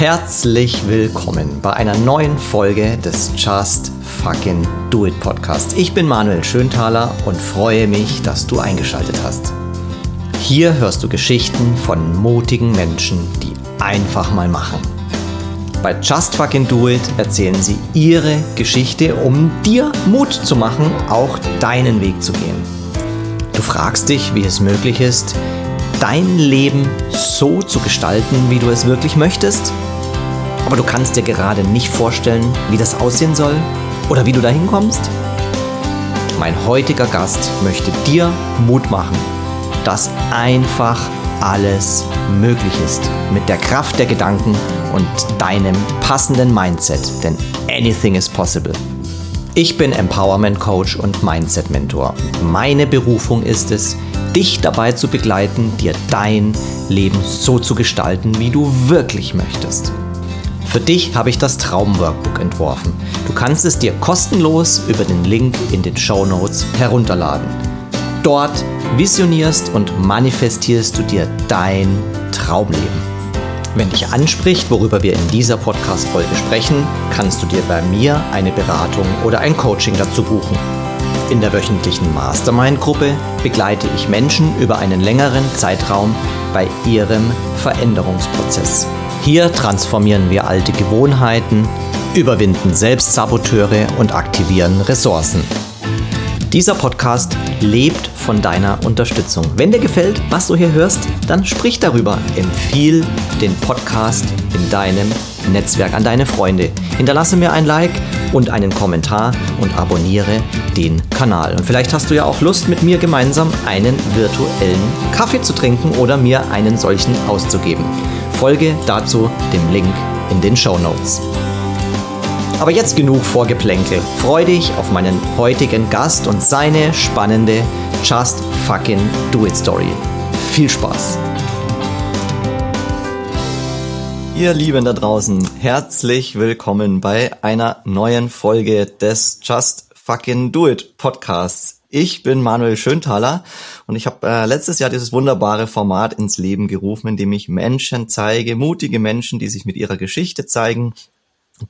Herzlich willkommen bei einer neuen Folge des Just Fucking Do It Podcast. Ich bin Manuel Schönthaler und freue mich, dass du eingeschaltet hast. Hier hörst du Geschichten von mutigen Menschen, die einfach mal machen. Bei Just Fucking Do It erzählen sie ihre Geschichte, um dir Mut zu machen, auch deinen Weg zu gehen. Du fragst dich, wie es möglich ist, dein Leben so zu gestalten, wie du es wirklich möchtest? Aber du kannst dir gerade nicht vorstellen, wie das aussehen soll oder wie du dahin kommst? Mein heutiger Gast möchte dir Mut machen, dass einfach alles möglich ist mit der Kraft der Gedanken und deinem passenden Mindset, denn anything is possible. Ich bin Empowerment Coach und Mindset Mentor. Meine Berufung ist es, dich dabei zu begleiten, dir dein Leben so zu gestalten, wie du wirklich möchtest. Für dich habe ich das Traumworkbook entworfen. Du kannst es dir kostenlos über den Link in den Show Notes herunterladen. Dort visionierst und manifestierst du dir dein Traumleben. Wenn dich anspricht, worüber wir in dieser Podcast-Folge sprechen, kannst du dir bei mir eine Beratung oder ein Coaching dazu buchen. In der wöchentlichen Mastermind-Gruppe begleite ich Menschen über einen längeren Zeitraum bei ihrem Veränderungsprozess. Hier transformieren wir alte Gewohnheiten, überwinden Selbstsaboteure und aktivieren Ressourcen. Dieser Podcast lebt von deiner Unterstützung. Wenn dir gefällt, was du hier hörst, dann sprich darüber. Empfiehl den Podcast in deinem Netzwerk an deine Freunde. Hinterlasse mir ein Like und einen Kommentar und abonniere den Kanal. Und vielleicht hast du ja auch Lust, mit mir gemeinsam einen virtuellen Kaffee zu trinken oder mir einen solchen auszugeben. Folge dazu dem Link in den Show Notes. Aber jetzt genug Vorgeplänkel. Freu dich auf meinen heutigen Gast und seine spannende Just Fucking Do It Story. Viel Spaß! Ihr Lieben da draußen, herzlich willkommen bei einer neuen Folge des Just Fucking Do It Podcasts. Ich bin Manuel Schönthaler und ich habe äh, letztes Jahr dieses wunderbare Format ins Leben gerufen, in dem ich Menschen zeige, mutige Menschen, die sich mit ihrer Geschichte zeigen,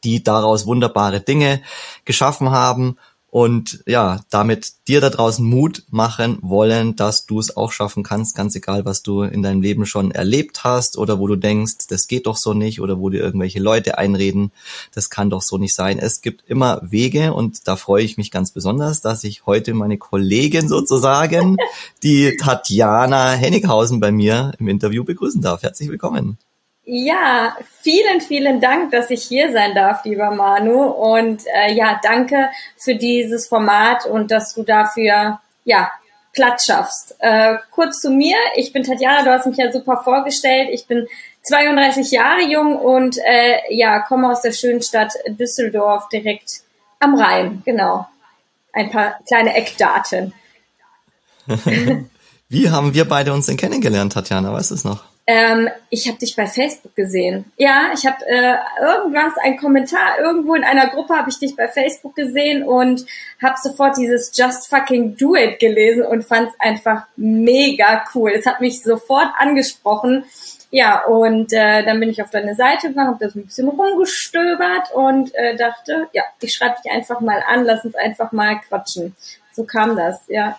die daraus wunderbare Dinge geschaffen haben und ja, damit dir da draußen Mut machen wollen, dass du es auch schaffen kannst, ganz egal, was du in deinem Leben schon erlebt hast oder wo du denkst, das geht doch so nicht oder wo dir irgendwelche Leute einreden, das kann doch so nicht sein. Es gibt immer Wege und da freue ich mich ganz besonders, dass ich heute meine Kollegin sozusagen, die Tatjana Hennighausen bei mir im Interview begrüßen darf. Herzlich willkommen. Ja, vielen, vielen Dank, dass ich hier sein darf, lieber Manu. Und äh, ja, danke für dieses Format und dass du dafür ja Platz schaffst. Äh, kurz zu mir, ich bin Tatjana, du hast mich ja super vorgestellt. Ich bin 32 Jahre jung und äh, ja, komme aus der schönen Stadt Düsseldorf direkt am Rhein. Genau. Ein paar kleine Eckdaten. Wie haben wir beide uns denn kennengelernt, Tatjana? Weißt du es noch? Ähm, ich habe dich bei Facebook gesehen. Ja, ich habe äh, irgendwas, ein Kommentar irgendwo in einer Gruppe habe ich dich bei Facebook gesehen und habe sofort dieses Just Fucking Do It gelesen und fand es einfach mega cool. Es hat mich sofort angesprochen. Ja, und äh, dann bin ich auf deine Seite gegangen, habe da so ein bisschen rumgestöbert und äh, dachte, ja, ich schreibe dich einfach mal an, lass uns einfach mal quatschen. So kam das, ja.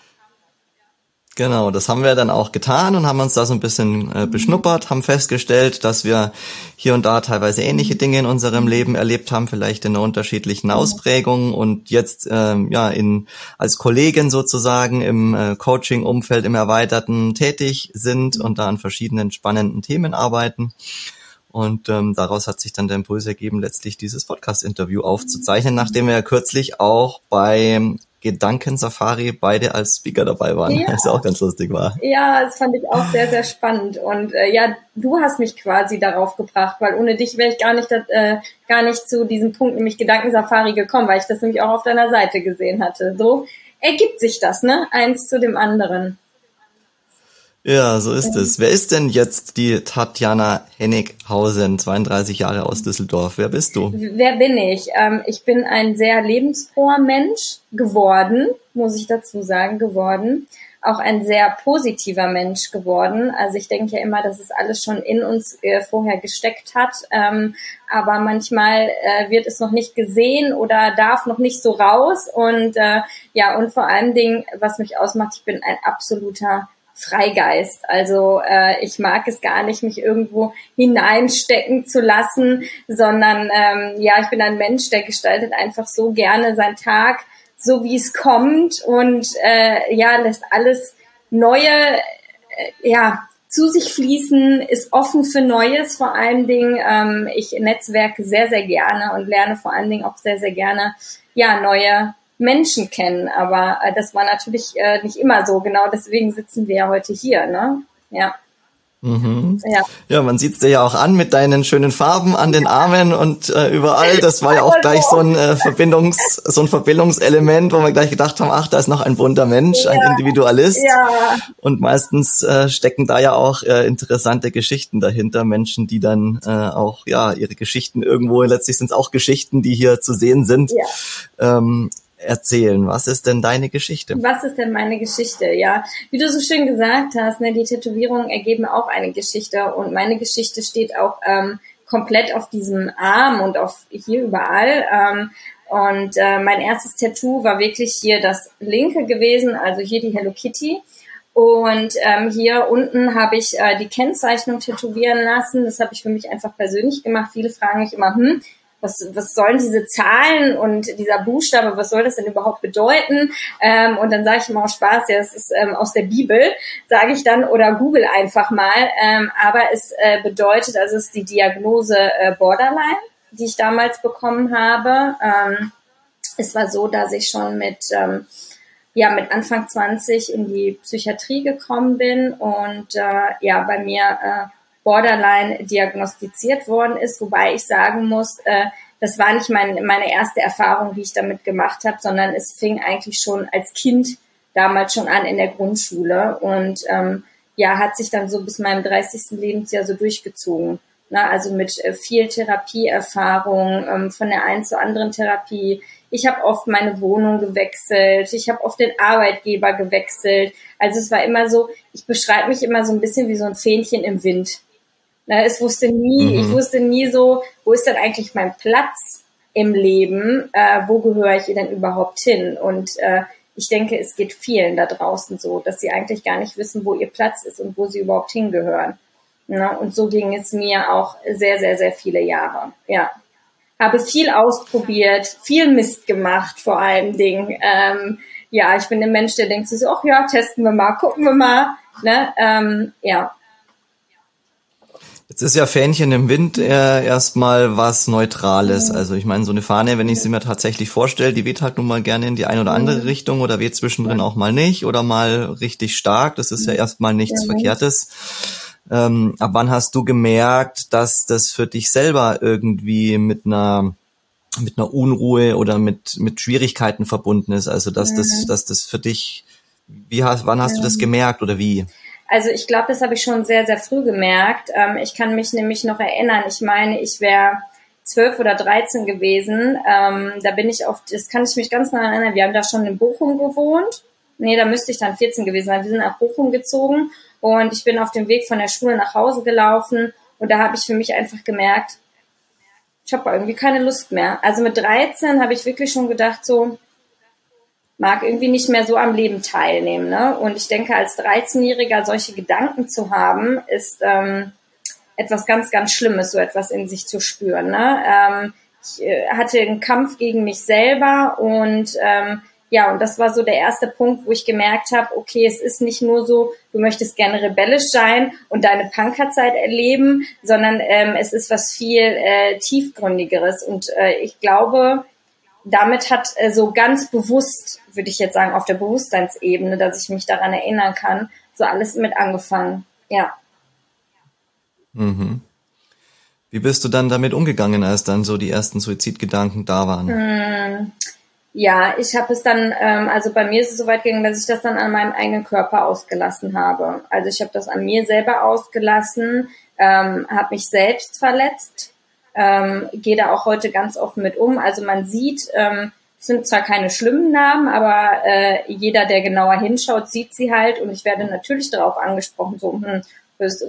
Genau, das haben wir dann auch getan und haben uns da so ein bisschen äh, beschnuppert, haben festgestellt, dass wir hier und da teilweise ähnliche Dinge in unserem Leben erlebt haben, vielleicht in einer unterschiedlichen Ausprägung und jetzt ähm, ja in als Kollegin sozusagen im äh, Coaching-Umfeld im Erweiterten tätig sind und da an verschiedenen spannenden Themen arbeiten. Und ähm, daraus hat sich dann der Impuls ergeben, letztlich dieses Podcast-Interview aufzuzeichnen, nachdem wir ja kürzlich auch bei Gedankensafari beide als Speaker dabei waren, ja. was auch ganz lustig war. Ja, das fand ich auch sehr, sehr spannend. Und äh, ja, du hast mich quasi darauf gebracht, weil ohne dich wäre ich gar nicht, äh, gar nicht zu diesem Punkt, nämlich Gedankensafari gekommen, weil ich das nämlich auch auf deiner Seite gesehen hatte. So ergibt sich das, ne? Eins zu dem anderen. Ja, so ist es. Wer ist denn jetzt die Tatjana Hennighausen, 32 Jahre aus Düsseldorf? Wer bist du? Wer bin ich? Ähm, ich bin ein sehr lebensfroher Mensch geworden, muss ich dazu sagen, geworden. auch ein sehr positiver Mensch geworden. Also ich denke ja immer, dass es alles schon in uns äh, vorher gesteckt hat. Ähm, aber manchmal äh, wird es noch nicht gesehen oder darf noch nicht so raus. Und äh, ja, und vor allen Dingen, was mich ausmacht, ich bin ein absoluter Freigeist. Also äh, ich mag es gar nicht, mich irgendwo hineinstecken zu lassen, sondern ähm, ja, ich bin ein Mensch, der gestaltet einfach so gerne seinen Tag, so wie es kommt und äh, ja, lässt alles Neue äh, ja zu sich fließen, ist offen für Neues vor allen Dingen. Ähm, ich netzwerke sehr, sehr gerne und lerne vor allen Dingen auch sehr, sehr gerne ja neue Menschen kennen. Aber äh, das war natürlich äh, nicht immer so. Genau deswegen sitzen wir ja heute hier. Ne? Ja. Mhm. Ja. ja, man sieht's dir ja auch an mit deinen schönen Farben an den Armen und äh, überall. Das war ja auch gleich so ein äh, Verbindungs, so ein Verbindungselement, wo wir gleich gedacht haben, ach, da ist noch ein bunter Mensch, ja. ein Individualist. Ja. Und meistens äh, stecken da ja auch äh, interessante Geschichten dahinter, Menschen, die dann äh, auch ja ihre Geschichten irgendwo letztlich sind es auch Geschichten, die hier zu sehen sind. Ja. Ähm, erzählen. Was ist denn deine Geschichte? Was ist denn meine Geschichte? Ja, wie du so schön gesagt hast, ne, die Tätowierungen ergeben auch eine Geschichte und meine Geschichte steht auch ähm, komplett auf diesem Arm und auf hier überall. Ähm, und äh, mein erstes Tattoo war wirklich hier das linke gewesen, also hier die Hello Kitty. Und ähm, hier unten habe ich äh, die Kennzeichnung tätowieren lassen. Das habe ich für mich einfach persönlich gemacht. Viele fragen mich immer, hm, was, was sollen diese Zahlen und dieser Buchstabe, was soll das denn überhaupt bedeuten? Ähm, und dann sage ich immer auch Spaß, ja, das ist ähm, aus der Bibel, sage ich dann, oder Google einfach mal. Ähm, aber es äh, bedeutet, also es ist die Diagnose äh, Borderline, die ich damals bekommen habe. Ähm, es war so, dass ich schon mit ähm, ja mit Anfang 20 in die Psychiatrie gekommen bin und äh, ja bei mir äh, Borderline diagnostiziert worden ist, wobei ich sagen muss, äh, das war nicht mein, meine erste Erfahrung, die ich damit gemacht habe, sondern es fing eigentlich schon als Kind damals schon an in der Grundschule und ähm, ja, hat sich dann so bis meinem 30. Lebensjahr so durchgezogen. Na, also mit äh, viel Therapieerfahrung, ähm, von der einen zur anderen Therapie. Ich habe oft meine Wohnung gewechselt, ich habe oft den Arbeitgeber gewechselt. Also es war immer so, ich beschreibe mich immer so ein bisschen wie so ein Fähnchen im Wind. Ne, es wusste nie, mhm. ich wusste nie so, wo ist denn eigentlich mein Platz im Leben? Äh, wo gehöre ich denn überhaupt hin? Und äh, ich denke, es geht vielen da draußen so, dass sie eigentlich gar nicht wissen, wo ihr Platz ist und wo sie überhaupt hingehören. Ne? Und so ging es mir auch sehr, sehr, sehr viele Jahre. Ja. Habe viel ausprobiert, viel Mist gemacht, vor allen Dingen. Ähm, ja, ich bin ein Mensch, der denkt sich so, ach ja, testen wir mal, gucken wir mal. Ne? Ähm, ja, Jetzt ist ja Fähnchen im Wind äh, erstmal was Neutrales. Also ich meine, so eine Fahne, wenn ich sie mir tatsächlich vorstelle, die weht halt nun mal gerne in die eine oder andere. Richtung oder weht zwischendrin auch mal nicht oder mal richtig stark. Das ist ja erstmal nichts ja. Verkehrtes. Ähm, ab wann hast du gemerkt, dass das für dich selber irgendwie mit einer mit einer Unruhe oder mit mit Schwierigkeiten verbunden ist? Also dass das dass das für dich wie hast wann hast du das gemerkt oder wie? Also ich glaube, das habe ich schon sehr, sehr früh gemerkt. Ähm, ich kann mich nämlich noch erinnern, ich meine, ich wäre zwölf oder dreizehn gewesen. Ähm, da bin ich auf, das kann ich mich ganz nah erinnern, wir haben da schon in Bochum gewohnt. Nee, da müsste ich dann 14 gewesen sein. Wir sind nach Bochum gezogen und ich bin auf dem Weg von der Schule nach Hause gelaufen und da habe ich für mich einfach gemerkt, ich habe irgendwie keine Lust mehr. Also mit 13 habe ich wirklich schon gedacht, so, mag irgendwie nicht mehr so am Leben teilnehmen. Ne? Und ich denke, als 13-Jähriger solche Gedanken zu haben, ist ähm, etwas ganz, ganz Schlimmes, so etwas in sich zu spüren. Ne? Ähm, ich äh, hatte einen Kampf gegen mich selber und ähm, ja, und das war so der erste Punkt, wo ich gemerkt habe, okay, es ist nicht nur so, du möchtest gerne rebellisch sein und deine Punkerzeit erleben, sondern ähm, es ist was viel äh, tiefgründigeres. Und äh, ich glaube, damit hat äh, so ganz bewusst, würde ich jetzt sagen, auf der Bewusstseinsebene, dass ich mich daran erinnern kann, so alles mit angefangen. Ja. Mhm. Wie bist du dann damit umgegangen, als dann so die ersten Suizidgedanken da waren? Hm. Ja, ich habe es dann, ähm, also bei mir ist es so weit gegangen, dass ich das dann an meinem eigenen Körper ausgelassen habe. Also ich habe das an mir selber ausgelassen, ähm, habe mich selbst verletzt ähm, gehe da auch heute ganz offen mit um. Also man sieht ähm, Es sind zwar keine schlimmen Narben, aber äh, jeder, der genauer hinschaut, sieht sie halt und ich werde natürlich darauf angesprochen, so hm,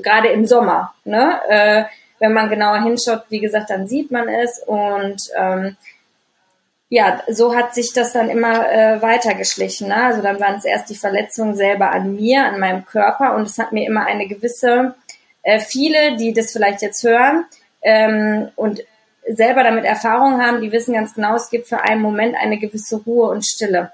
gerade im Sommer, ne? Äh, wenn man genauer hinschaut, wie gesagt, dann sieht man es und ähm, ja, so hat sich das dann immer äh, weitergeschlichen. Ne? Also dann waren es erst die Verletzungen selber an mir, an meinem Körper und es hat mir immer eine gewisse, äh, viele, die das vielleicht jetzt hören ähm, und selber damit Erfahrung haben, die wissen ganz genau, es gibt für einen Moment eine gewisse Ruhe und Stille.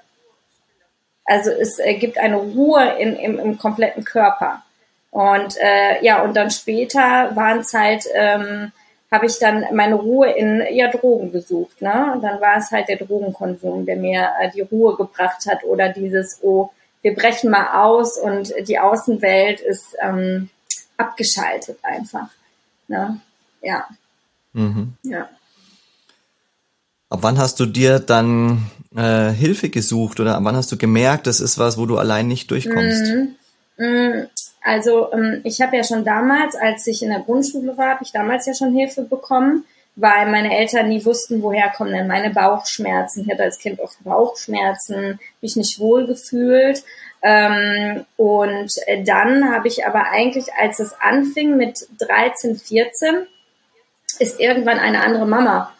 Also es äh, gibt eine Ruhe in, im, im kompletten Körper. Und äh, ja, und dann später waren es halt ähm, habe ich dann meine Ruhe in ja Drogen gesucht. Ne? Und dann war es halt der Drogenkonsum, der mir äh, die Ruhe gebracht hat oder dieses, oh, wir brechen mal aus und die Außenwelt ist ähm, abgeschaltet einfach. Ne? Ja. Mhm. Ja. Ab wann hast du dir dann äh, Hilfe gesucht oder ab wann hast du gemerkt, das ist was, wo du allein nicht durchkommst? Mhm. Mhm. Also ähm, ich habe ja schon damals, als ich in der Grundschule war, habe ich damals ja schon Hilfe bekommen, weil meine Eltern nie wussten, woher kommen denn meine Bauchschmerzen. Ich hatte als Kind oft Bauchschmerzen, mich nicht wohl gefühlt. Ähm, und dann habe ich aber eigentlich, als es anfing mit 13, 14, ist irgendwann eine andere Mama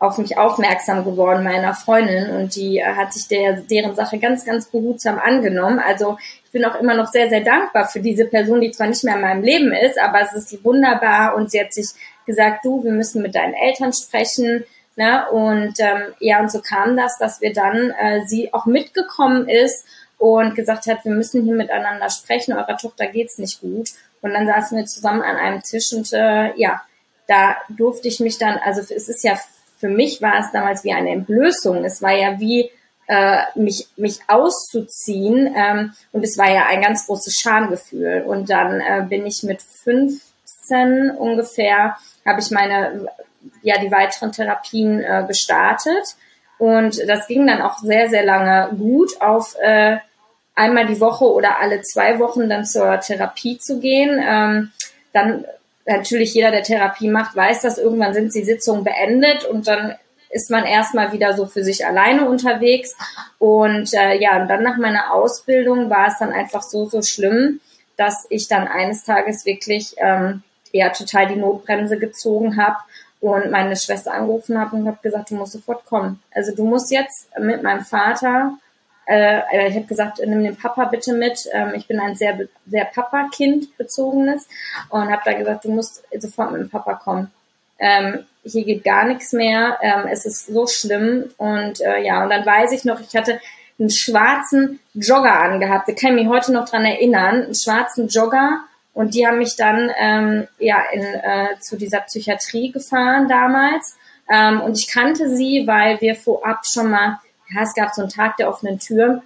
auf mich aufmerksam geworden, meiner Freundin, und die äh, hat sich der, deren Sache ganz, ganz behutsam angenommen. Also ich bin auch immer noch sehr, sehr dankbar für diese Person, die zwar nicht mehr in meinem Leben ist, aber es ist wunderbar und sie hat sich gesagt, du, wir müssen mit deinen Eltern sprechen. Ne? Und ähm, ja, und so kam das, dass wir dann äh, sie auch mitgekommen ist und gesagt hat, wir müssen hier miteinander sprechen, eurer Tochter geht's nicht gut. Und dann saßen wir zusammen an einem Tisch und äh, ja, da durfte ich mich dann, also es ist ja für mich war es damals wie eine Entblößung. Es war ja wie äh, mich, mich auszuziehen ähm, und es war ja ein ganz großes Schamgefühl. Und dann äh, bin ich mit 15 ungefähr, habe ich meine, ja, die weiteren Therapien äh, gestartet. Und das ging dann auch sehr, sehr lange gut auf äh, einmal die Woche oder alle zwei Wochen dann zur Therapie zu gehen. Ähm, dann natürlich jeder, der Therapie macht, weiß dass Irgendwann sind die Sitzungen beendet und dann ist man erstmal wieder so für sich alleine unterwegs. Und äh, ja, und dann nach meiner Ausbildung war es dann einfach so, so schlimm, dass ich dann eines Tages wirklich ähm, ja total die Notbremse gezogen habe und meine Schwester angerufen habe und habe gesagt, du musst sofort kommen. Also du musst jetzt mit meinem Vater äh, ich habe gesagt, nimm den Papa bitte mit. Ähm, ich bin ein sehr, sehr Papa-Kind bezogenes und habe da gesagt, du musst sofort mit dem Papa kommen. Ähm, hier geht gar nichts mehr. Ähm, es ist so schlimm und äh, ja, und dann weiß ich noch, ich hatte einen schwarzen Jogger angehabt. Ich kann mich heute noch dran erinnern, einen schwarzen Jogger. Und die haben mich dann ähm, ja in, äh, zu dieser Psychiatrie gefahren damals. Ähm, und ich kannte sie, weil wir vorab schon mal ja, es gab so einen Tag der offenen Tür.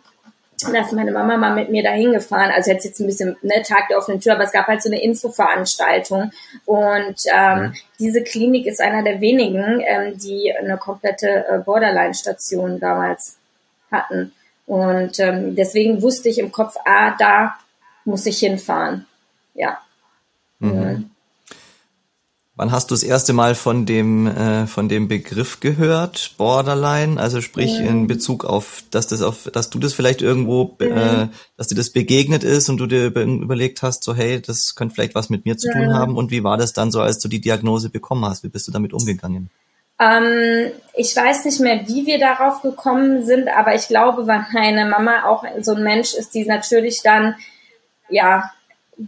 Und da ist meine Mama mal mit mir dahin gefahren. Also jetzt jetzt ein bisschen ne, Tag der offenen Tür, aber es gab halt so eine Infoveranstaltung. Und ähm, mhm. diese Klinik ist einer der wenigen, ähm, die eine komplette äh, Borderline-Station damals hatten. Und ähm, deswegen wusste ich im Kopf, ah, da muss ich hinfahren. Ja. Mhm. Wann hast du das erste Mal von dem äh, von dem Begriff gehört, Borderline? Also sprich mhm. in Bezug auf, dass das auf, dass du das vielleicht irgendwo, mhm. äh, dass dir das begegnet ist und du dir überlegt hast, so hey, das könnte vielleicht was mit mir zu tun haben. Und wie war das dann so, als du die Diagnose bekommen hast? Wie bist du damit umgegangen? Ähm, ich weiß nicht mehr, wie wir darauf gekommen sind, aber ich glaube, weil meine Mama auch so ein Mensch ist, die natürlich dann ja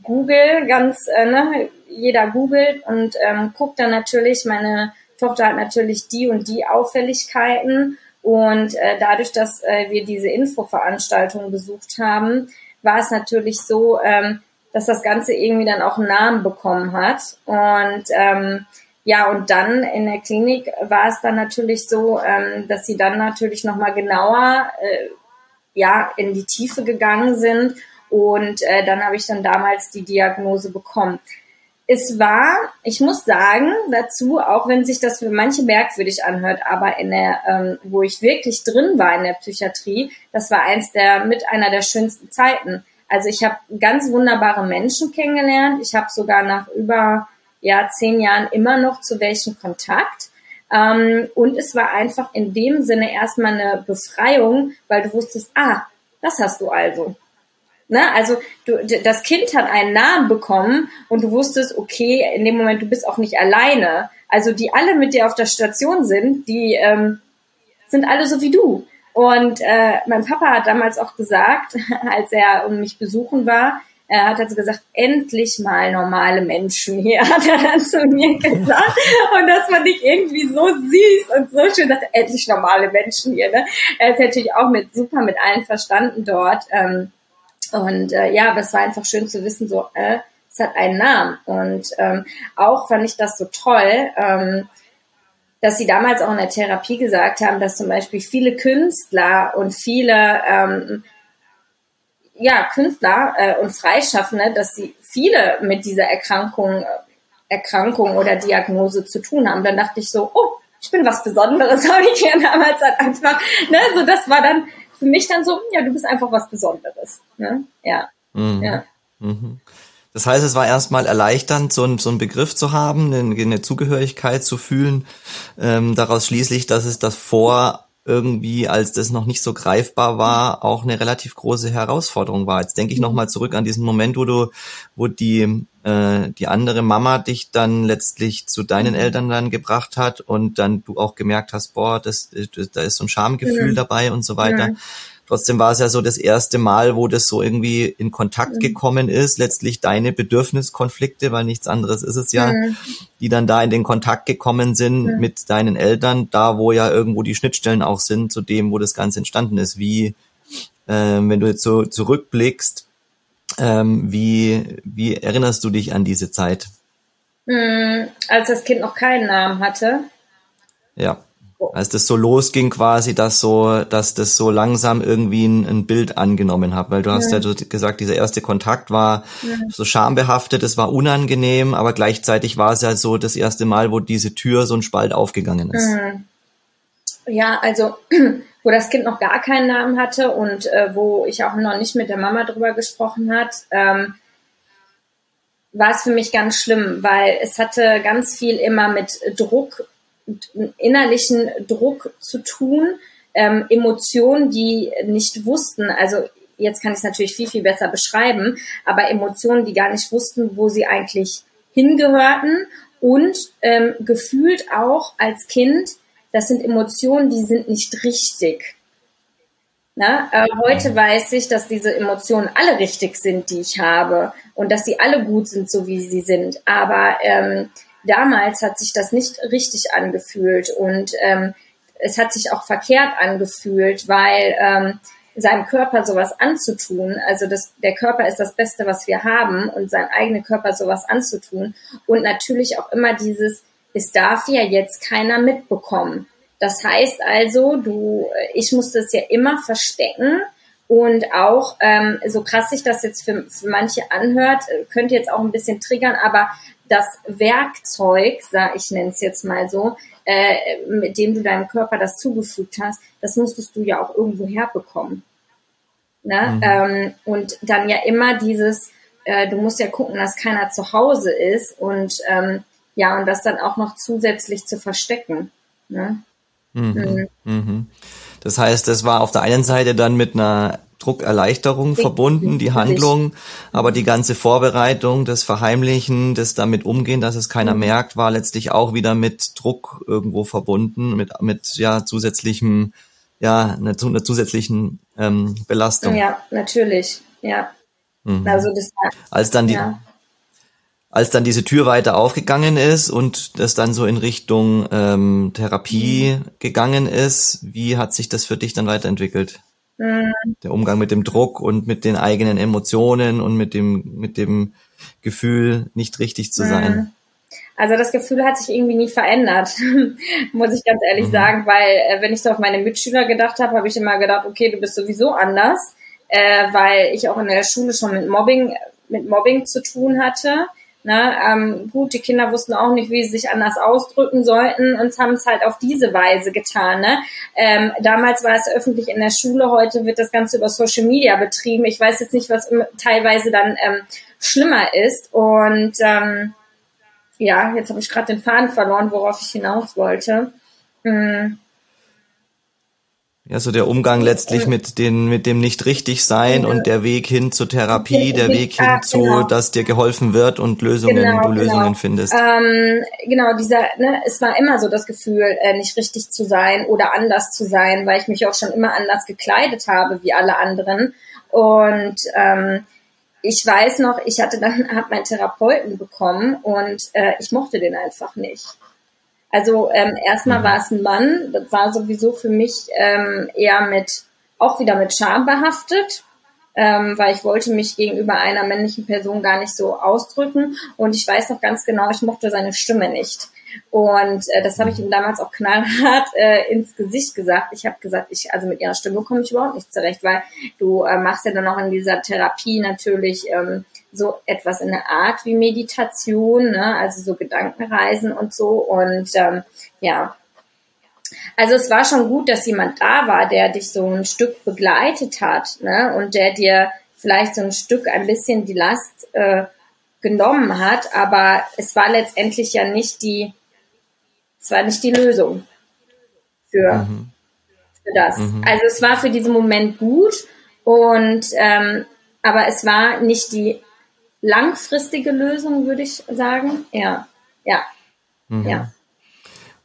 Google ganz, äh, ne, jeder googelt und ähm, guckt dann natürlich, meine Tochter hat natürlich die und die Auffälligkeiten und äh, dadurch, dass äh, wir diese Infoveranstaltung besucht haben, war es natürlich so, ähm, dass das Ganze irgendwie dann auch einen Namen bekommen hat und ähm, ja, und dann in der Klinik war es dann natürlich so, ähm, dass sie dann natürlich nochmal genauer äh, ja, in die Tiefe gegangen sind und äh, dann habe ich dann damals die Diagnose bekommen. Es war, ich muss sagen, dazu, auch wenn sich das für manche merkwürdig anhört, aber in der, ähm, wo ich wirklich drin war in der Psychiatrie, das war eins der mit einer der schönsten Zeiten. Also ich habe ganz wunderbare Menschen kennengelernt. Ich habe sogar nach über ja zehn Jahren immer noch zu welchen Kontakt. Ähm, und es war einfach in dem Sinne erstmal eine Befreiung, weil du wusstest, ah, das hast du also. Ne? Also du, das Kind hat einen Namen bekommen und du wusstest, okay, in dem Moment, du bist auch nicht alleine. Also die alle mit dir auf der Station sind, die ähm, sind alle so wie du. Und äh, mein Papa hat damals auch gesagt, als er um mich besuchen war, er hat also gesagt, endlich mal normale Menschen hier, hat er dann zu mir gesagt. Und das fand ich irgendwie so süß und so schön, dass endlich normale Menschen hier. Ne? Er ist natürlich auch mit super mit allen verstanden dort. Ähm, und äh, ja, aber es war einfach schön zu wissen, so, äh, es hat einen Namen. Und ähm, auch fand ich das so toll, ähm, dass sie damals auch in der Therapie gesagt haben, dass zum Beispiel viele Künstler und viele ähm, ja, Künstler äh, und Freischaffende, dass sie viele mit dieser Erkrankung, Erkrankung oder Diagnose zu tun haben. Dann dachte ich so, oh, ich bin was Besonderes, habe ich ja damals halt einfach, ne, so das war dann für mich dann so, ja, du bist einfach was Besonderes, ne, ja, mhm. ja. Mhm. Das heißt, es war erstmal erleichternd, so, ein, so einen Begriff zu haben, eine, eine Zugehörigkeit zu fühlen, ähm, daraus schließlich, dass es das vor irgendwie, als das noch nicht so greifbar war, auch eine relativ große Herausforderung war. Jetzt denke ich nochmal zurück an diesen Moment, wo du, wo die, äh, die andere Mama dich dann letztlich zu deinen mhm. Eltern dann gebracht hat und dann du auch gemerkt hast, boah, das, das da ist so ein Schamgefühl mhm. dabei und so weiter. Mhm. Trotzdem war es ja so das erste Mal, wo das so irgendwie in Kontakt mhm. gekommen ist, letztlich deine Bedürfniskonflikte, weil nichts anderes ist es ja, mhm. die dann da in den Kontakt gekommen sind mhm. mit deinen Eltern, da wo ja irgendwo die Schnittstellen auch sind zu dem, wo das Ganze entstanden ist. Wie, äh, wenn du jetzt so zurückblickst, ähm, wie, wie erinnerst du dich an diese Zeit? Mhm. Als das Kind noch keinen Namen hatte. Ja. Als das so losging quasi, dass so, dass das so langsam irgendwie ein, ein Bild angenommen hat, weil du hast ja, ja gesagt, dieser erste Kontakt war ja. so schambehaftet, es war unangenehm, aber gleichzeitig war es ja so das erste Mal, wo diese Tür so ein Spalt aufgegangen ist. Mhm. Ja, also wo das Kind noch gar keinen Namen hatte und äh, wo ich auch noch nicht mit der Mama drüber gesprochen hat, ähm, war es für mich ganz schlimm, weil es hatte ganz viel immer mit Druck innerlichen Druck zu tun, ähm, Emotionen, die nicht wussten, also jetzt kann ich es natürlich viel, viel besser beschreiben, aber Emotionen, die gar nicht wussten, wo sie eigentlich hingehörten und ähm, gefühlt auch als Kind, das sind Emotionen, die sind nicht richtig. Na, äh, heute weiß ich, dass diese Emotionen alle richtig sind, die ich habe und dass sie alle gut sind, so wie sie sind. Aber ähm, damals hat sich das nicht richtig angefühlt und ähm, es hat sich auch verkehrt angefühlt, weil ähm, seinem Körper sowas anzutun, also das, der Körper ist das Beste, was wir haben und sein eigener Körper sowas anzutun und natürlich auch immer dieses, es darf ja jetzt keiner mitbekommen. Das heißt also, du, ich musste es ja immer verstecken und auch, ähm, so krass sich das jetzt für, für manche anhört, könnte jetzt auch ein bisschen triggern, aber das Werkzeug, sag ich nenne es jetzt mal so, äh, mit dem du deinem Körper das zugefügt hast, das musstest du ja auch irgendwo herbekommen. Ne? Mhm. Ähm, und dann ja immer dieses, äh, du musst ja gucken, dass keiner zu Hause ist und ähm, ja, und das dann auch noch zusätzlich zu verstecken. Ne? Mhm. Mhm. mhm. Das heißt, das war auf der einen Seite dann mit einer Druckerleichterung ich, verbunden, die Handlung, aber die ganze Vorbereitung, das Verheimlichen, das damit umgehen, dass es keiner mhm. merkt, war letztlich auch wieder mit Druck irgendwo verbunden, mit, mit ja zusätzlichem, ja, einer, einer zusätzlichen ähm, Belastung. Ja, natürlich, ja. Mhm. Also das war, als dann die, ja. als dann diese Tür weiter aufgegangen ist und das dann so in Richtung ähm, Therapie mhm. gegangen ist, wie hat sich das für dich dann weiterentwickelt? Mhm. Der Umgang mit dem Druck und mit den eigenen Emotionen und mit dem, mit dem Gefühl, nicht richtig zu sein. Mhm. Also das Gefühl hat sich irgendwie nie verändert, muss ich ganz ehrlich mhm. sagen, weil äh, wenn ich so auf meine Mitschüler gedacht habe, habe ich immer gedacht, okay, du bist sowieso anders, äh, weil ich auch in der Schule schon mit Mobbing, mit Mobbing zu tun hatte. Ne, ähm, gut, die Kinder wussten auch nicht, wie sie sich anders ausdrücken sollten und haben es halt auf diese Weise getan. Ne? Ähm, damals war es öffentlich in der Schule, heute wird das Ganze über Social Media betrieben. Ich weiß jetzt nicht, was teilweise dann ähm, schlimmer ist. Und ähm, ja, jetzt habe ich gerade den Faden verloren, worauf ich hinaus wollte. Hm. Ja, so der Umgang letztlich mit den, mit dem nicht richtig sein ja. und der Weg hin zur Therapie, der Weg hin zu, genau. dass dir geholfen wird und Lösungen, genau, du Lösungen genau. findest. Ähm, genau, dieser, ne, es war immer so das Gefühl, äh, nicht richtig zu sein oder anders zu sein, weil ich mich auch schon immer anders gekleidet habe wie alle anderen. Und ähm, ich weiß noch, ich hatte dann, hab meinen Therapeuten bekommen und äh, ich mochte den einfach nicht. Also ähm, erstmal mhm. war es ein Mann, das war sowieso für mich ähm, eher mit, auch wieder mit Scham behaftet, ähm, weil ich wollte mich gegenüber einer männlichen Person gar nicht so ausdrücken und ich weiß noch ganz genau, ich mochte seine Stimme nicht. Und äh, das habe ich ihm damals auch knallhart äh, ins Gesicht gesagt. Ich habe gesagt, ich, also mit ihrer Stimme komme ich überhaupt nicht zurecht, weil du äh, machst ja dann auch in dieser Therapie natürlich ähm, so etwas in der Art wie Meditation, ne? also so Gedankenreisen und so. Und ähm, ja, also es war schon gut, dass jemand da war, der dich so ein Stück begleitet hat ne? und der dir vielleicht so ein Stück ein bisschen die Last äh, genommen hat, aber es war letztendlich ja nicht die, es war nicht die Lösung für, mhm. für das. Mhm. Also es war für diesen Moment gut und ähm, aber es war nicht die langfristige Lösung, würde ich sagen. Ja, ja, mhm. ja.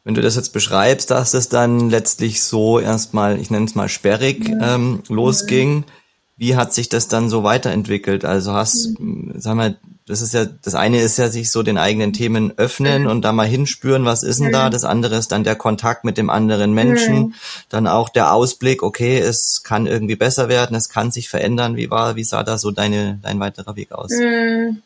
Wenn du das jetzt beschreibst, dass es dann letztlich so erstmal, ich nenne es mal sperrig, mhm. ähm, losging, wie hat sich das dann so weiterentwickelt? Also hast, mhm. sag mal, das ist ja, das eine ist ja sich so den eigenen Themen öffnen mhm. und da mal hinspüren, was ist denn mhm. da? Das andere ist dann der Kontakt mit dem anderen Menschen, mhm. dann auch der Ausblick, okay, es kann irgendwie besser werden, es kann sich verändern. Wie war, wie sah da so deine, dein weiterer Weg aus? Mhm.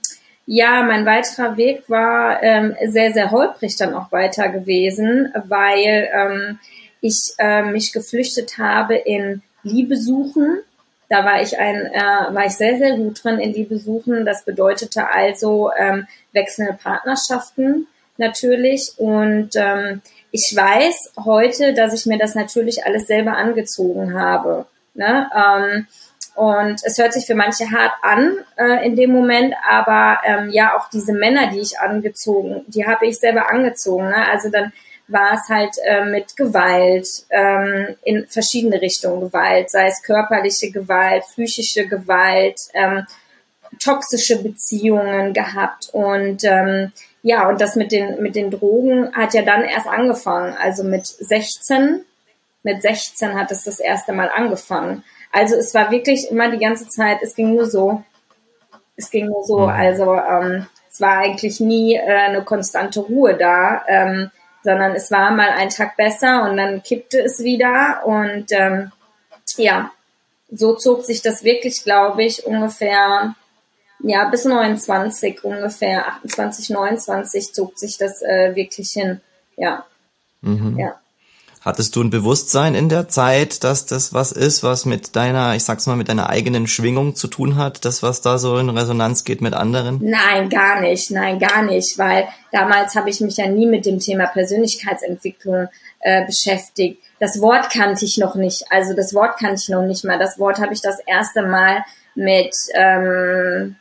Ja, mein weiterer Weg war ähm, sehr, sehr holprig dann auch weiter gewesen, weil ähm, ich äh, mich geflüchtet habe in Liebe suchen da war ich ein, äh, war ich sehr, sehr gut drin in Liebe suchen. Das bedeutete also ähm, wechselnde Partnerschaften natürlich. Und ähm, ich weiß heute, dass ich mir das natürlich alles selber angezogen habe. Ne? Ähm, und es hört sich für manche hart an äh, in dem Moment, aber ähm, ja, auch diese Männer, die ich angezogen, die habe ich selber angezogen. Ne? Also dann war es halt äh, mit Gewalt ähm, in verschiedene Richtungen Gewalt, sei es körperliche Gewalt, psychische Gewalt, ähm, toxische Beziehungen gehabt und ähm, ja und das mit den mit den Drogen hat ja dann erst angefangen, also mit 16 mit 16 hat es das erste Mal angefangen. Also es war wirklich immer die ganze Zeit, es ging nur so, es ging nur so, mhm. also ähm, es war eigentlich nie äh, eine konstante Ruhe da. Ähm, sondern es war mal ein Tag besser und dann kippte es wieder und ähm, ja, so zog sich das wirklich, glaube ich, ungefähr ja bis 29 ungefähr 28 29 zog sich das äh, wirklich hin, ja, mhm. ja. Hattest du ein Bewusstsein in der Zeit, dass das was ist, was mit deiner, ich sag's mal, mit deiner eigenen Schwingung zu tun hat, das, was da so in Resonanz geht mit anderen? Nein, gar nicht, nein, gar nicht, weil damals habe ich mich ja nie mit dem Thema Persönlichkeitsentwicklung äh, beschäftigt. Das Wort kannte ich noch nicht, also das Wort kannte ich noch nicht mal. Das Wort habe ich das erste Mal mit, ähm,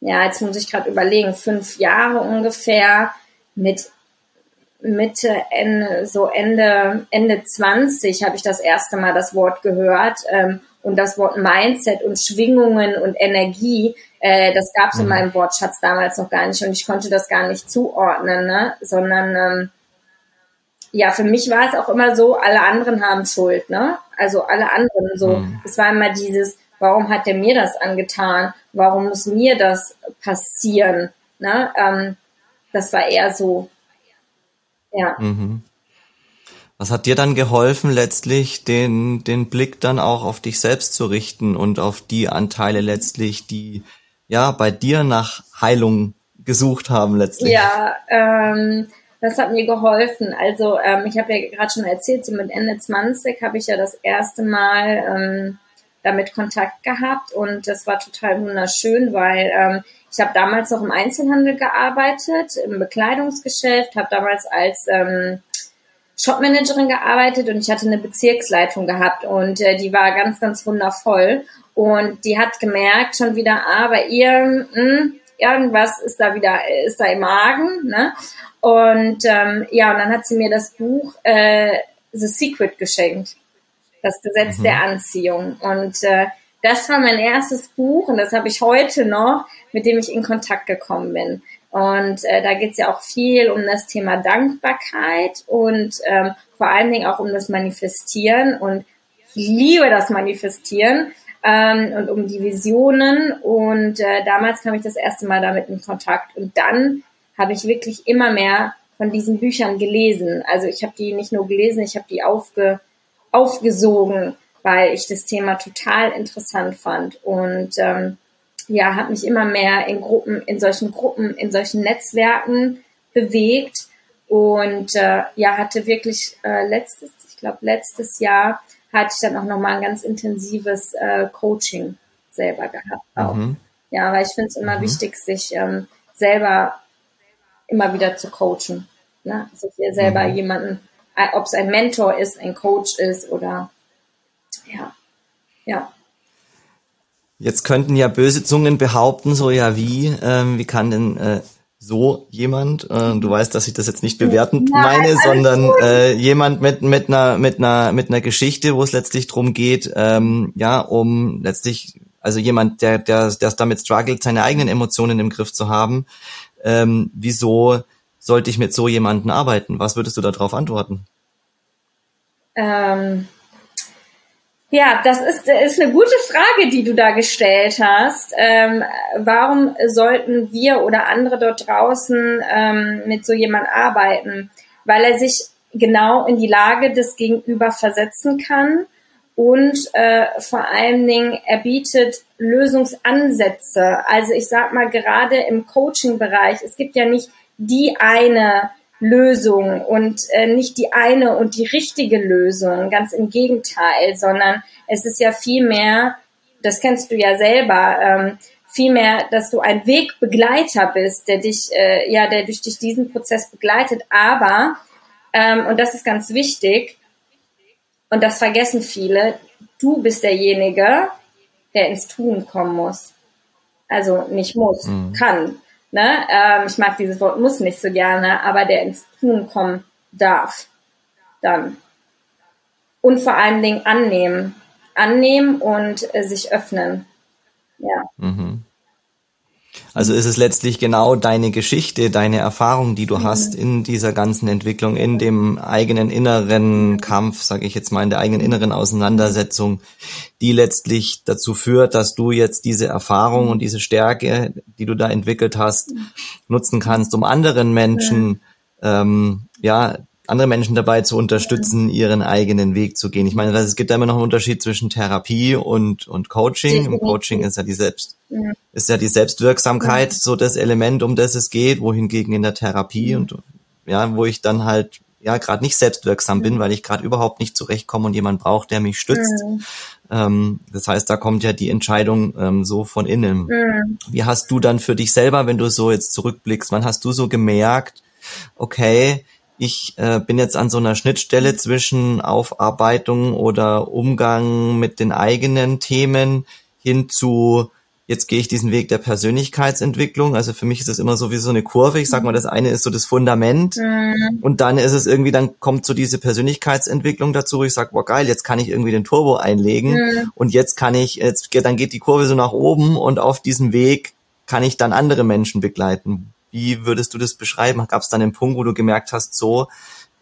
ja, jetzt muss ich gerade überlegen, fünf Jahre ungefähr mit Mitte, Ende, so Ende, Ende 20 habe ich das erste Mal das Wort gehört. Ähm, und das Wort Mindset und Schwingungen und Energie, äh, das gab es in mhm. meinem Wortschatz damals noch gar nicht und ich konnte das gar nicht zuordnen, ne? sondern ähm, ja, für mich war es auch immer so, alle anderen haben Schuld, ne? Also alle anderen so. Mhm. Es war immer dieses, warum hat der mir das angetan? Warum muss mir das passieren? Ne? Ähm, das war eher so ja. Mhm. Was hat dir dann geholfen, letztlich den, den Blick dann auch auf dich selbst zu richten und auf die Anteile letztlich, die ja bei dir nach Heilung gesucht haben letztlich? Ja, ähm, das hat mir geholfen. Also ähm, ich habe ja gerade schon erzählt, so mit Ende 20 habe ich ja das erste Mal ähm, damit Kontakt gehabt und das war total wunderschön, weil ähm, ich habe damals noch im Einzelhandel gearbeitet, im Bekleidungsgeschäft, habe damals als ähm, Shopmanagerin gearbeitet und ich hatte eine Bezirksleitung gehabt und äh, die war ganz, ganz wundervoll. Und die hat gemerkt schon wieder, ah, bei ihr, mh, hm, irgendwas ist da wieder, ist da im Magen, ne? Und ähm, ja, und dann hat sie mir das Buch äh, The Secret geschenkt. Das Gesetz mhm. der Anziehung. Und äh, das war mein erstes Buch und das habe ich heute noch, mit dem ich in Kontakt gekommen bin. Und äh, da geht es ja auch viel um das Thema Dankbarkeit und ähm, vor allen Dingen auch um das Manifestieren. Und ich liebe das Manifestieren ähm, und um die Visionen. Und äh, damals kam ich das erste Mal damit in Kontakt. Und dann habe ich wirklich immer mehr von diesen Büchern gelesen. Also ich habe die nicht nur gelesen, ich habe die aufge, aufgesogen, weil ich das Thema total interessant fand. Und ähm, ja, habe mich immer mehr in Gruppen, in solchen Gruppen, in solchen Netzwerken bewegt und äh, ja, hatte wirklich äh, letztes, ich glaube letztes Jahr hatte ich dann auch nochmal ein ganz intensives äh, Coaching selber gehabt auch. Mhm. Ja, weil ich finde es immer mhm. wichtig, sich ähm, selber immer wieder zu coachen. Ne? Sich hier selber mhm. jemanden, ob es ein Mentor ist, ein Coach ist oder ja, ja. Jetzt könnten ja böse Zungen behaupten, so ja wie, ähm, wie kann denn äh, so jemand, äh, du weißt, dass ich das jetzt nicht bewertend Nein, meine, sondern äh, jemand mit mit einer mit einer mit einer Geschichte, wo es letztlich drum geht, ähm, ja, um letztlich also jemand, der der der damit struggelt, seine eigenen Emotionen im Griff zu haben. Ähm, wieso sollte ich mit so jemanden arbeiten? Was würdest du darauf antworten? Ähm, ja, das ist, ist eine gute Frage, die du da gestellt hast. Ähm, warum sollten wir oder andere dort draußen ähm, mit so jemand arbeiten? Weil er sich genau in die Lage des Gegenüber versetzen kann und äh, vor allen Dingen er bietet Lösungsansätze. Also ich sag mal gerade im Coaching-Bereich, es gibt ja nicht die eine Lösung und äh, nicht die eine und die richtige Lösung, ganz im Gegenteil, sondern es ist ja viel mehr, das kennst du ja selber, ähm, viel mehr, dass du ein Wegbegleiter bist, der dich, äh, ja, der durch dich diesen Prozess begleitet. Aber, ähm, und das ist ganz wichtig, und das vergessen viele, du bist derjenige, der ins Tun kommen muss. Also nicht muss, mhm. kann. Ne? Ähm, ich mag dieses Wort muss nicht so gerne, aber der ins Tun kommen darf. Dann. Und vor allen Dingen annehmen. Annehmen und äh, sich öffnen. Ja. Mhm. Also ist es letztlich genau deine Geschichte, deine Erfahrung, die du mhm. hast in dieser ganzen Entwicklung, in dem eigenen inneren Kampf, sage ich jetzt mal, in der eigenen inneren Auseinandersetzung, die letztlich dazu führt, dass du jetzt diese Erfahrung und diese Stärke, die du da entwickelt hast, nutzen kannst, um anderen Menschen ähm, ja andere Menschen dabei zu unterstützen, ihren eigenen Weg zu gehen. Ich meine, es gibt da immer noch einen Unterschied zwischen Therapie und, und Coaching. Im Coaching ist ja die Selbst, ist ja die Selbstwirksamkeit so das Element, um das es geht, wohingegen in der Therapie und ja, wo ich dann halt ja gerade nicht selbstwirksam bin, weil ich gerade überhaupt nicht zurechtkomme und jemand braucht, der mich stützt. Ähm, das heißt, da kommt ja die Entscheidung ähm, so von innen. Wie hast du dann für dich selber, wenn du so jetzt zurückblickst, wann hast du so gemerkt, okay, ich äh, bin jetzt an so einer Schnittstelle zwischen Aufarbeitung oder Umgang mit den eigenen Themen hin zu jetzt gehe ich diesen Weg der Persönlichkeitsentwicklung. Also für mich ist es immer so wie so eine Kurve. Ich sag mal, das eine ist so das Fundament mhm. und dann ist es irgendwie, dann kommt so diese Persönlichkeitsentwicklung dazu, wo ich sage, boah geil, jetzt kann ich irgendwie den Turbo einlegen mhm. und jetzt kann ich, jetzt dann geht die Kurve so nach oben und auf diesem Weg kann ich dann andere Menschen begleiten. Wie würdest du das beschreiben? Gab es dann einen Punkt, wo du gemerkt hast, so,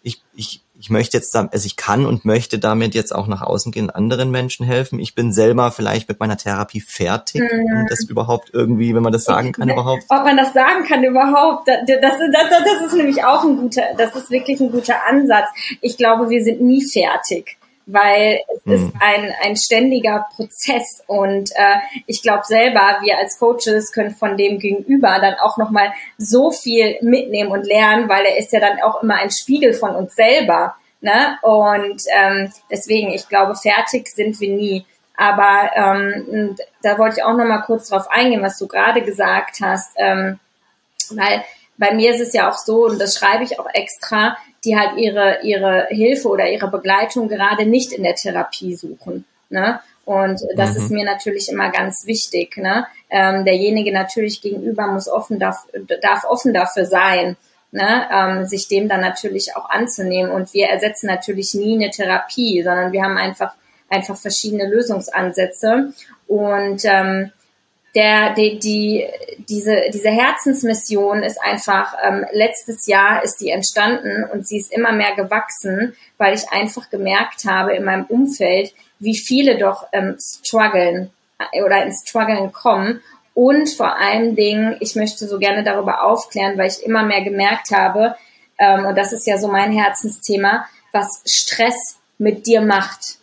ich, ich, ich möchte jetzt, also ich kann und möchte damit jetzt auch nach außen gehen, anderen Menschen helfen. Ich bin selber vielleicht mit meiner Therapie fertig. Mhm. Das überhaupt irgendwie, wenn man das sagen kann überhaupt? Ob man das sagen kann überhaupt, das, das, das, das ist nämlich auch ein guter, das ist wirklich ein guter Ansatz. Ich glaube, wir sind nie fertig weil es mhm. ist ein, ein ständiger Prozess und äh, ich glaube selber, wir als Coaches können von dem Gegenüber dann auch nochmal so viel mitnehmen und lernen, weil er ist ja dann auch immer ein Spiegel von uns selber. Ne? Und ähm, deswegen, ich glaube, fertig sind wir nie. Aber ähm, da wollte ich auch nochmal kurz drauf eingehen, was du gerade gesagt hast, ähm, weil bei mir ist es ja auch so, und das schreibe ich auch extra, die halt ihre, ihre Hilfe oder ihre Begleitung gerade nicht in der Therapie suchen. Ne? Und das mhm. ist mir natürlich immer ganz wichtig. Ne? Ähm, derjenige natürlich gegenüber muss offen darf, darf offen dafür sein. Ne, ähm, sich dem dann natürlich auch anzunehmen. Und wir ersetzen natürlich nie eine Therapie, sondern wir haben einfach einfach verschiedene Lösungsansätze. Und ähm, der, die, die, diese, diese Herzensmission ist einfach, ähm, letztes Jahr ist die entstanden und sie ist immer mehr gewachsen, weil ich einfach gemerkt habe in meinem Umfeld, wie viele doch ähm, strugglen äh, oder ins Struggeln kommen. Und vor allen Dingen, ich möchte so gerne darüber aufklären, weil ich immer mehr gemerkt habe, ähm, und das ist ja so mein Herzensthema, was Stress mit dir macht.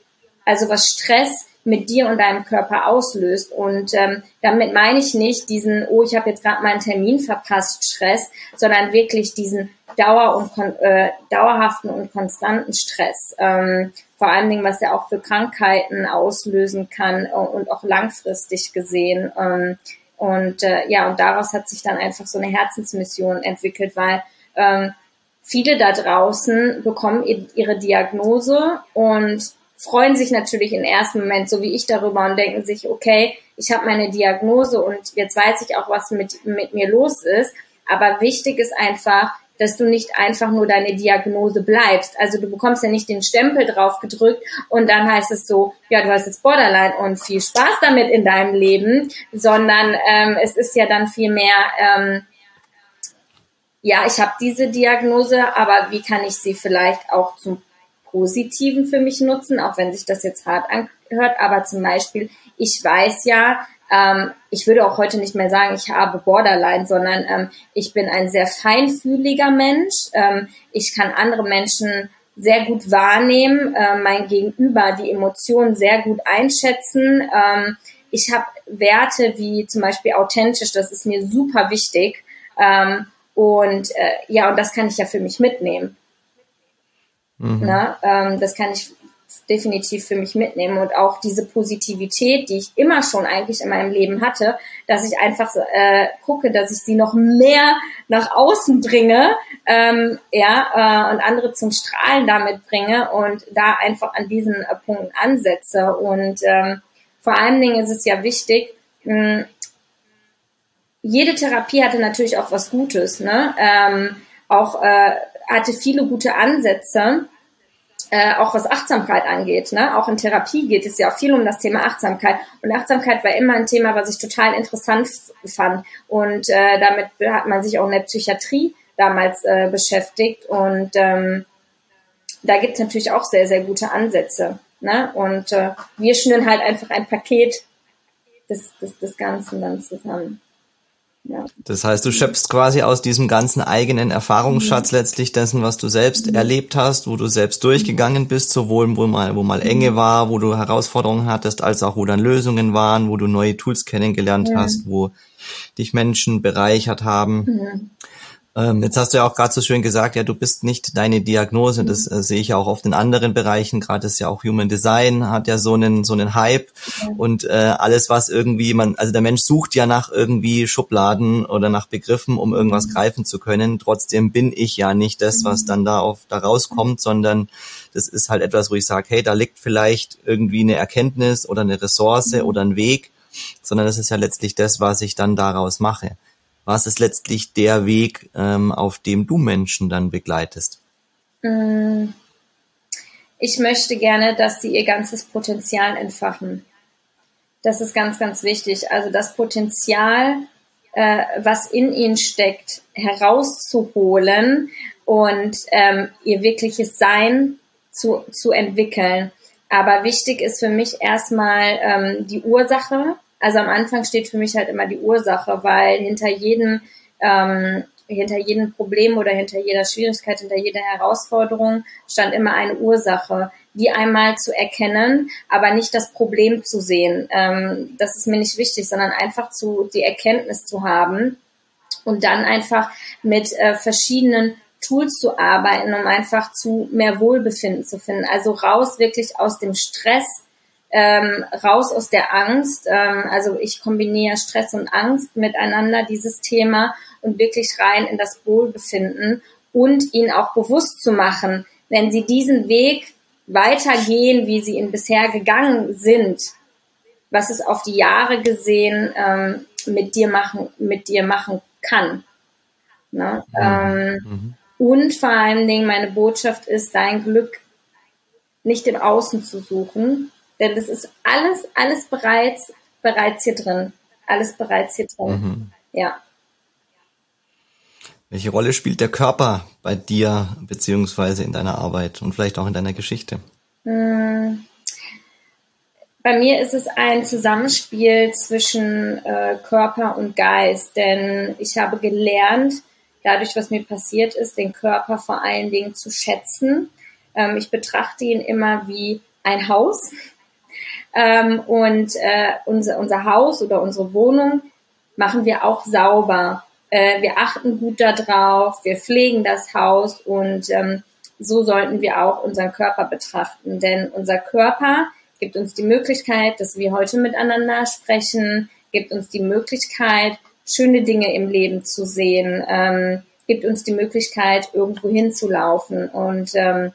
Also was Stress mit dir und deinem Körper auslöst. Und ähm, damit meine ich nicht diesen, oh, ich habe jetzt gerade meinen Termin verpasst, Stress, sondern wirklich diesen Dauer und äh, dauerhaften und konstanten Stress. Ähm, vor allen Dingen, was er auch für Krankheiten auslösen kann und auch langfristig gesehen. Ähm, und äh, ja, und daraus hat sich dann einfach so eine Herzensmission entwickelt, weil ähm, viele da draußen bekommen ihre Diagnose und freuen sich natürlich im ersten Moment, so wie ich darüber, und denken sich, okay, ich habe meine Diagnose und jetzt weiß ich auch, was mit, mit mir los ist. Aber wichtig ist einfach, dass du nicht einfach nur deine Diagnose bleibst. Also du bekommst ja nicht den Stempel drauf gedrückt und dann heißt es so, ja, du hast jetzt Borderline und viel Spaß damit in deinem Leben, sondern ähm, es ist ja dann viel mehr, ähm, ja, ich habe diese Diagnose, aber wie kann ich sie vielleicht auch zum Positiven für mich nutzen, auch wenn sich das jetzt hart anhört. Aber zum Beispiel, ich weiß ja, ähm, ich würde auch heute nicht mehr sagen, ich habe Borderline, sondern ähm, ich bin ein sehr feinfühliger Mensch. Ähm, ich kann andere Menschen sehr gut wahrnehmen, äh, mein Gegenüber, die Emotionen sehr gut einschätzen. Ähm, ich habe Werte wie zum Beispiel authentisch, das ist mir super wichtig. Ähm, und äh, ja, und das kann ich ja für mich mitnehmen. Mhm. Na, ähm, das kann ich definitiv für mich mitnehmen und auch diese Positivität, die ich immer schon eigentlich in meinem Leben hatte, dass ich einfach äh, gucke, dass ich sie noch mehr nach außen bringe, ähm, ja, äh, und andere zum Strahlen damit bringe und da einfach an diesen äh, Punkten ansetze. Und ähm, vor allen Dingen ist es ja wichtig, mh, jede Therapie hatte natürlich auch was Gutes, ne? Ähm, auch äh, hatte viele gute Ansätze, äh, auch was Achtsamkeit angeht. Ne? Auch in Therapie geht es ja auch viel um das Thema Achtsamkeit. Und Achtsamkeit war immer ein Thema, was ich total interessant fand. Und äh, damit hat man sich auch in der Psychiatrie damals äh, beschäftigt. Und ähm, da gibt es natürlich auch sehr, sehr gute Ansätze. Ne? Und äh, wir schnüren halt einfach ein Paket des, des, des Ganzen dann zusammen. Ja. Das heißt, du schöpfst quasi aus diesem ganzen eigenen Erfahrungsschatz mhm. letztlich dessen, was du selbst mhm. erlebt hast, wo du selbst durchgegangen bist, sowohl wo mal, wo mal Enge mhm. war, wo du Herausforderungen hattest, als auch wo dann Lösungen waren, wo du neue Tools kennengelernt ja. hast, wo dich Menschen bereichert haben. Mhm. Ähm, jetzt hast du ja auch gerade so schön gesagt, ja, du bist nicht deine Diagnose. Das äh, sehe ich ja auch oft in anderen Bereichen. Gerade ist ja auch Human Design hat ja so einen so einen Hype ja. und äh, alles, was irgendwie man, also der Mensch sucht ja nach irgendwie Schubladen oder nach Begriffen, um irgendwas mhm. greifen zu können. Trotzdem bin ich ja nicht das, was dann da auf da rauskommt, sondern das ist halt etwas, wo ich sage, hey, da liegt vielleicht irgendwie eine Erkenntnis oder eine Ressource mhm. oder ein Weg, sondern das ist ja letztlich das, was ich dann daraus mache was ist letztlich der Weg, ähm, auf dem du Menschen dann begleitest? Mm. Ich möchte gerne, dass sie ihr ganzes Potenzial entfachen. Das ist ganz, ganz wichtig. Also das Potenzial, äh, was in ihnen steckt, herauszuholen und ähm, ihr wirkliches Sein zu, zu entwickeln. Aber wichtig ist für mich erstmal ähm, die Ursache, also am Anfang steht für mich halt immer die Ursache, weil hinter jedem, ähm, hinter jedem Problem oder hinter jeder Schwierigkeit, hinter jeder Herausforderung stand immer eine Ursache, die einmal zu erkennen, aber nicht das Problem zu sehen. Ähm, das ist mir nicht wichtig, sondern einfach zu die Erkenntnis zu haben und dann einfach mit äh, verschiedenen Tools zu arbeiten, um einfach zu mehr Wohlbefinden zu finden. Also raus wirklich aus dem Stress ähm, raus aus der Angst. Ähm, also ich kombiniere Stress und Angst miteinander, dieses Thema, und wirklich rein in das Wohlbefinden und ihnen auch bewusst zu machen, wenn sie diesen Weg weitergehen, wie sie ihn bisher gegangen sind, was es auf die Jahre gesehen ähm, mit dir machen, mit dir machen kann. Ne? Ähm, mhm. Und vor allen Dingen meine Botschaft ist, dein Glück nicht im Außen zu suchen, denn das ist alles, alles bereits, bereits hier drin. Alles bereits hier drin. Mhm. Ja. Welche Rolle spielt der Körper bei dir beziehungsweise in deiner Arbeit und vielleicht auch in deiner Geschichte? Hm. Bei mir ist es ein Zusammenspiel zwischen äh, Körper und Geist, denn ich habe gelernt, dadurch, was mir passiert ist, den Körper vor allen Dingen zu schätzen. Ähm, ich betrachte ihn immer wie ein Haus. Ähm, und äh, unser, unser Haus oder unsere Wohnung machen wir auch sauber. Äh, wir achten gut darauf, wir pflegen das Haus und ähm, so sollten wir auch unseren Körper betrachten. Denn unser Körper gibt uns die Möglichkeit, dass wir heute miteinander sprechen, gibt uns die Möglichkeit, schöne Dinge im Leben zu sehen, ähm, gibt uns die Möglichkeit, irgendwo hinzulaufen. Und ähm,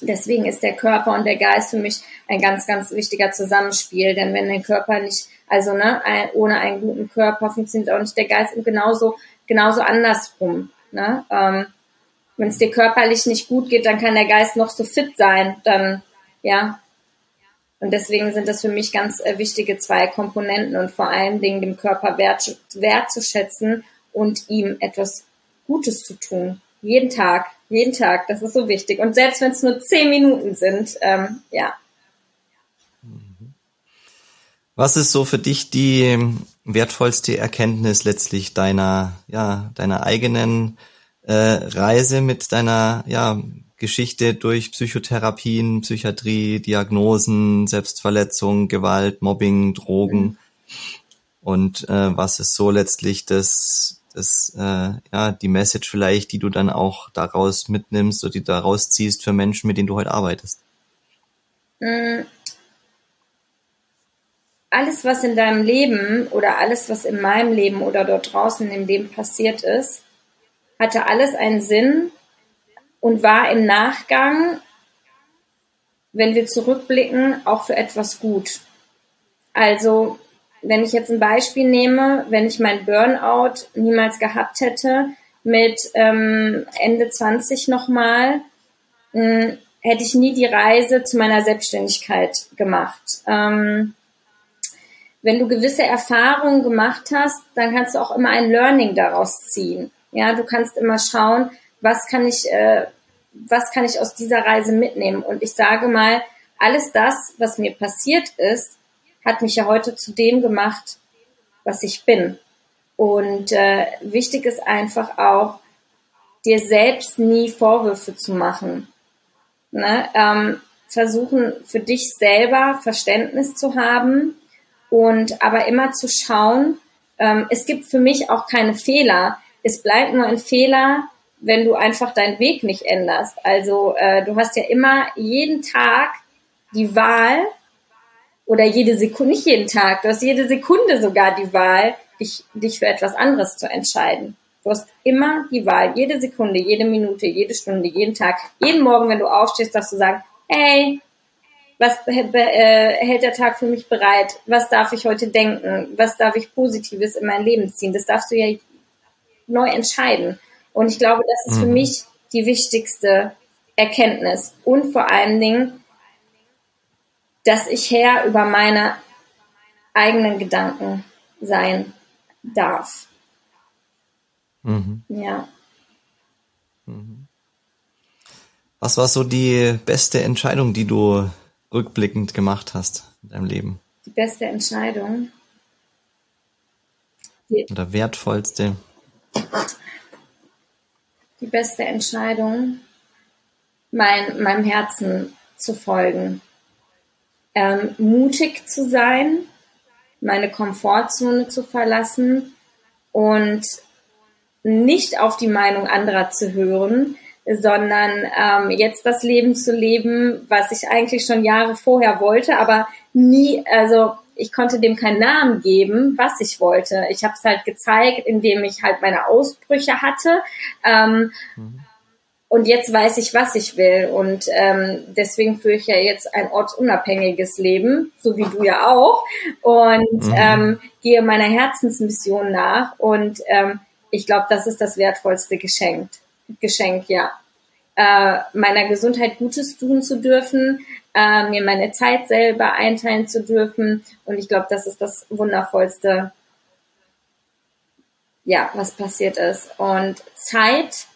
deswegen ist der Körper und der Geist für mich ein ganz, ganz wichtiger Zusammenspiel. Denn wenn der Körper nicht, also ne, ein, ohne einen guten Körper funktioniert auch nicht der Geist und genauso, genauso andersrum. Ne? Ähm, wenn es dir körperlich nicht gut geht, dann kann der Geist noch so fit sein. Dann, ja. Und deswegen sind das für mich ganz äh, wichtige zwei Komponenten und vor allen Dingen dem Körper wert, wertzuschätzen und ihm etwas Gutes zu tun. Jeden Tag, jeden Tag, das ist so wichtig. Und selbst wenn es nur zehn Minuten sind, ähm, ja. Was ist so für dich die wertvollste Erkenntnis letztlich deiner, ja, deiner eigenen äh, Reise mit deiner, ja, Geschichte durch Psychotherapien, Psychiatrie, Diagnosen, Selbstverletzung, Gewalt, Mobbing, Drogen? Mhm. Und äh, was ist so letztlich das das, äh, ja, die Message vielleicht, die du dann auch daraus mitnimmst oder die daraus ziehst für Menschen, mit denen du heute arbeitest? Mm. Alles, was in deinem Leben oder alles, was in meinem Leben oder dort draußen im Leben passiert ist, hatte alles einen Sinn und war im Nachgang, wenn wir zurückblicken, auch für etwas gut. Also wenn ich jetzt ein Beispiel nehme, wenn ich mein Burnout niemals gehabt hätte, mit ähm, Ende 20 nochmal, hm, hätte ich nie die Reise zu meiner Selbstständigkeit gemacht. Ähm, wenn du gewisse Erfahrungen gemacht hast, dann kannst du auch immer ein Learning daraus ziehen. Ja, du kannst immer schauen, was kann ich, äh, was kann ich aus dieser Reise mitnehmen? Und ich sage mal, alles das, was mir passiert ist, hat mich ja heute zu dem gemacht, was ich bin. Und äh, wichtig ist einfach auch, dir selbst nie Vorwürfe zu machen. Ne? Ähm, versuchen für dich selber Verständnis zu haben und aber immer zu schauen, ähm, es gibt für mich auch keine Fehler. Es bleibt nur ein Fehler, wenn du einfach deinen Weg nicht änderst. Also äh, du hast ja immer jeden Tag die Wahl, oder jede Sekunde, nicht jeden Tag, du hast jede Sekunde sogar die Wahl, dich, dich für etwas anderes zu entscheiden. Du hast immer die Wahl, jede Sekunde, jede Minute, jede Stunde, jeden Tag, jeden Morgen, wenn du aufstehst, darfst du sagen, hey, was äh, hält der Tag für mich bereit? Was darf ich heute denken? Was darf ich Positives in mein Leben ziehen? Das darfst du ja neu entscheiden. Und ich glaube, das ist mhm. für mich die wichtigste Erkenntnis. Und vor allen Dingen, dass ich Herr über meine eigenen Gedanken sein darf. Mhm. Ja. Mhm. Was war so die beste Entscheidung, die du rückblickend gemacht hast in deinem Leben? Die beste Entscheidung. Die Oder wertvollste. Die beste Entscheidung, mein, meinem Herzen zu folgen ähm, mutig zu sein, meine Komfortzone zu verlassen und nicht auf die Meinung anderer zu hören, sondern ähm, jetzt das Leben zu leben, was ich eigentlich schon Jahre vorher wollte, aber nie, also ich konnte dem keinen Namen geben, was ich wollte. Ich habe es halt gezeigt, indem ich halt meine Ausbrüche hatte. Ähm, mhm und jetzt weiß ich, was ich will. Und ähm, deswegen führe ich ja jetzt ein ortsunabhängiges Leben, so wie du ja auch, und mhm. ähm, gehe meiner Herzensmission nach. Und ähm, ich glaube, das ist das wertvollste Geschenk. Geschenk, ja. Äh, meiner Gesundheit Gutes tun zu dürfen, äh, mir meine Zeit selber einteilen zu dürfen. Und ich glaube, das ist das Wundervollste, ja, was passiert ist. Und Zeit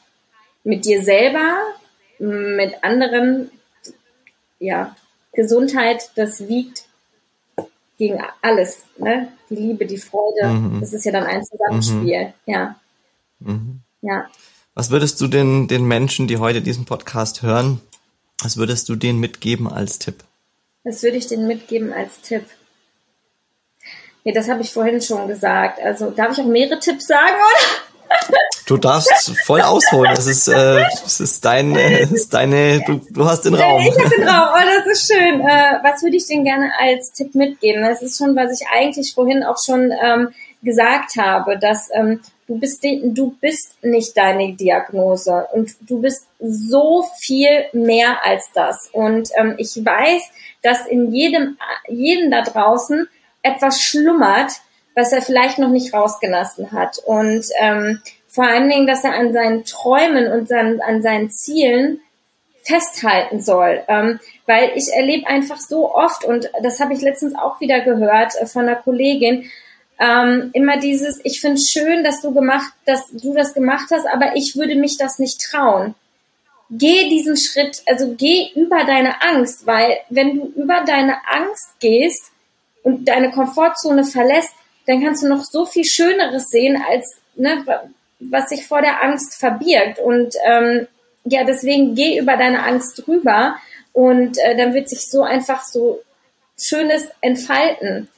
mit dir selber, mit anderen, ja, Gesundheit, das wiegt gegen alles, ne? Die Liebe, die Freude, mhm. das ist ja dann ein Zusammenspiel, mhm. ja. Mhm. Ja. Was würdest du den, den Menschen, die heute diesen Podcast hören, was würdest du denen mitgeben als Tipp? Was würde ich denen mitgeben als Tipp? Nee, das habe ich vorhin schon gesagt. Also darf ich auch mehrere Tipps sagen, oder? Du darfst voll ausholen. Das ist, äh, das ist dein, äh, ist deine, du, du hast den Raum. Ich habe den Raum, oh, das ist schön. Äh, was würde ich denn gerne als Tipp mitgeben? Das ist schon, was ich eigentlich vorhin auch schon ähm, gesagt habe, dass ähm, du bist, du bist nicht deine Diagnose und du bist so viel mehr als das. Und ähm, ich weiß, dass in jedem, jedem da draußen etwas schlummert, was er vielleicht noch nicht rausgelassen hat. Und ähm, vor allen Dingen, dass er an seinen Träumen und an, an seinen Zielen festhalten soll. Ähm, weil ich erlebe einfach so oft, und das habe ich letztens auch wieder gehört äh, von einer Kollegin, ähm, immer dieses, ich finde es schön, dass du gemacht, dass du das gemacht hast, aber ich würde mich das nicht trauen. Geh diesen Schritt, also geh über deine Angst, weil wenn du über deine Angst gehst und deine Komfortzone verlässt, dann kannst du noch so viel Schöneres sehen als ne, was sich vor der Angst verbirgt. Und ähm, ja, deswegen geh über deine Angst drüber und äh, dann wird sich so einfach so Schönes entfalten.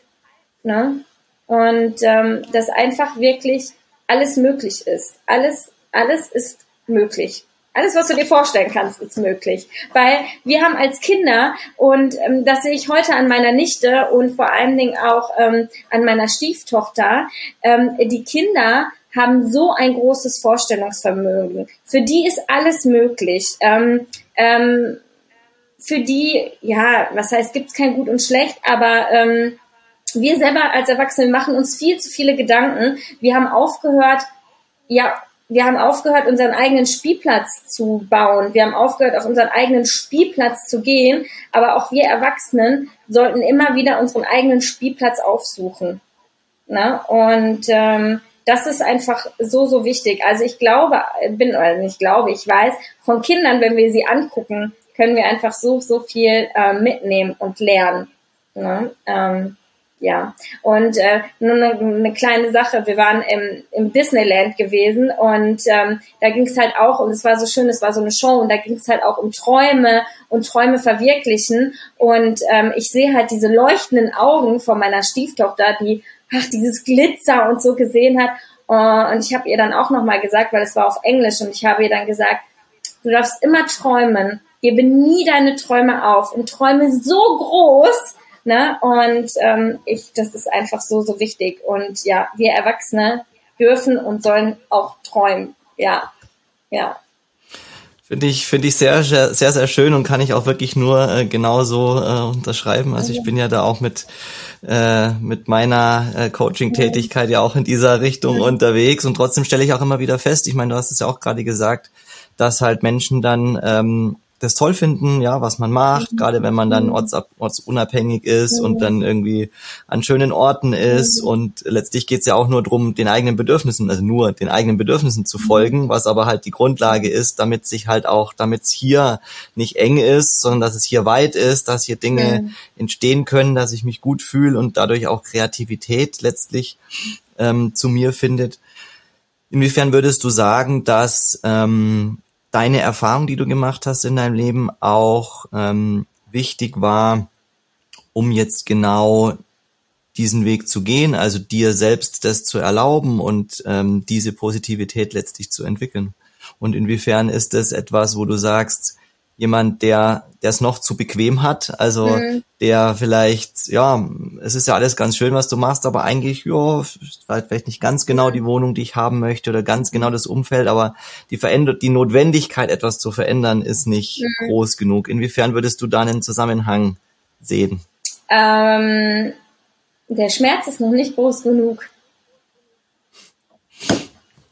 Ne? Und ähm, dass einfach wirklich alles möglich ist. Alles, alles ist möglich. Alles, was du dir vorstellen kannst, ist möglich. Weil wir haben als Kinder, und ähm, das sehe ich heute an meiner Nichte und vor allen Dingen auch ähm, an meiner Stieftochter, ähm, die Kinder haben so ein großes Vorstellungsvermögen. Für die ist alles möglich. Ähm, ähm, für die, ja, was heißt, gibt's kein Gut und Schlecht, aber ähm, wir selber als Erwachsene machen uns viel zu viele Gedanken. Wir haben aufgehört, ja, wir haben aufgehört, unseren eigenen Spielplatz zu bauen. Wir haben aufgehört, auf unseren eigenen Spielplatz zu gehen. Aber auch wir Erwachsenen sollten immer wieder unseren eigenen Spielplatz aufsuchen. Na? Und ähm, das ist einfach so, so wichtig. Also ich glaube, bin, oder nicht glaube, ich weiß, von Kindern, wenn wir sie angucken, können wir einfach so, so viel äh, mitnehmen und lernen. Ne? Ähm, ja, und äh, nur eine, eine kleine Sache, wir waren im, im Disneyland gewesen und ähm, da ging es halt auch, und es war so schön, es war so eine Show und da ging es halt auch um Träume und Träume verwirklichen. Und ähm, ich sehe halt diese leuchtenden Augen von meiner Stieftochter, die ach, dieses Glitzer und so gesehen hat. Uh, und ich habe ihr dann auch nochmal gesagt, weil es war auf Englisch und ich habe ihr dann gesagt, du darfst immer träumen, gebe nie deine Träume auf. Und träume so groß, ne? Und ähm, ich, das ist einfach so, so wichtig. Und ja, wir Erwachsene dürfen und sollen auch träumen. Ja, ja. Finde ich, finde ich sehr, sehr, sehr schön und kann ich auch wirklich nur äh, genauso äh, unterschreiben. Also ich bin ja da auch mit, äh, mit meiner äh, Coaching-Tätigkeit ja auch in dieser Richtung unterwegs und trotzdem stelle ich auch immer wieder fest, ich meine, du hast es ja auch gerade gesagt, dass halt Menschen dann ähm, das toll finden, ja, was man macht, mhm. gerade wenn man dann mhm. orts, ortsunabhängig ist mhm. und dann irgendwie an schönen Orten ist mhm. und letztlich geht's ja auch nur drum, den eigenen Bedürfnissen, also nur den eigenen Bedürfnissen zu mhm. folgen, was aber halt die Grundlage ist, damit sich halt auch, damit es hier nicht eng ist, sondern dass es hier weit ist, dass hier Dinge entstehen können, dass ich mich gut fühle und dadurch auch Kreativität letztlich ähm, zu mir findet. Inwiefern würdest du sagen, dass ähm, deine Erfahrung, die du gemacht hast in deinem Leben, auch ähm, wichtig war, um jetzt genau diesen Weg zu gehen, also dir selbst das zu erlauben und ähm, diese Positivität letztlich zu entwickeln. Und inwiefern ist das etwas, wo du sagst, jemand, der der es noch zu bequem hat, also mhm. der vielleicht, ja, es ist ja alles ganz schön, was du machst, aber eigentlich, ja, vielleicht nicht ganz genau die Wohnung, die ich haben möchte oder ganz genau das Umfeld, aber die verändert, die Notwendigkeit, etwas zu verändern, ist nicht mhm. groß genug. Inwiefern würdest du da einen Zusammenhang sehen? Ähm, der Schmerz ist noch nicht groß genug.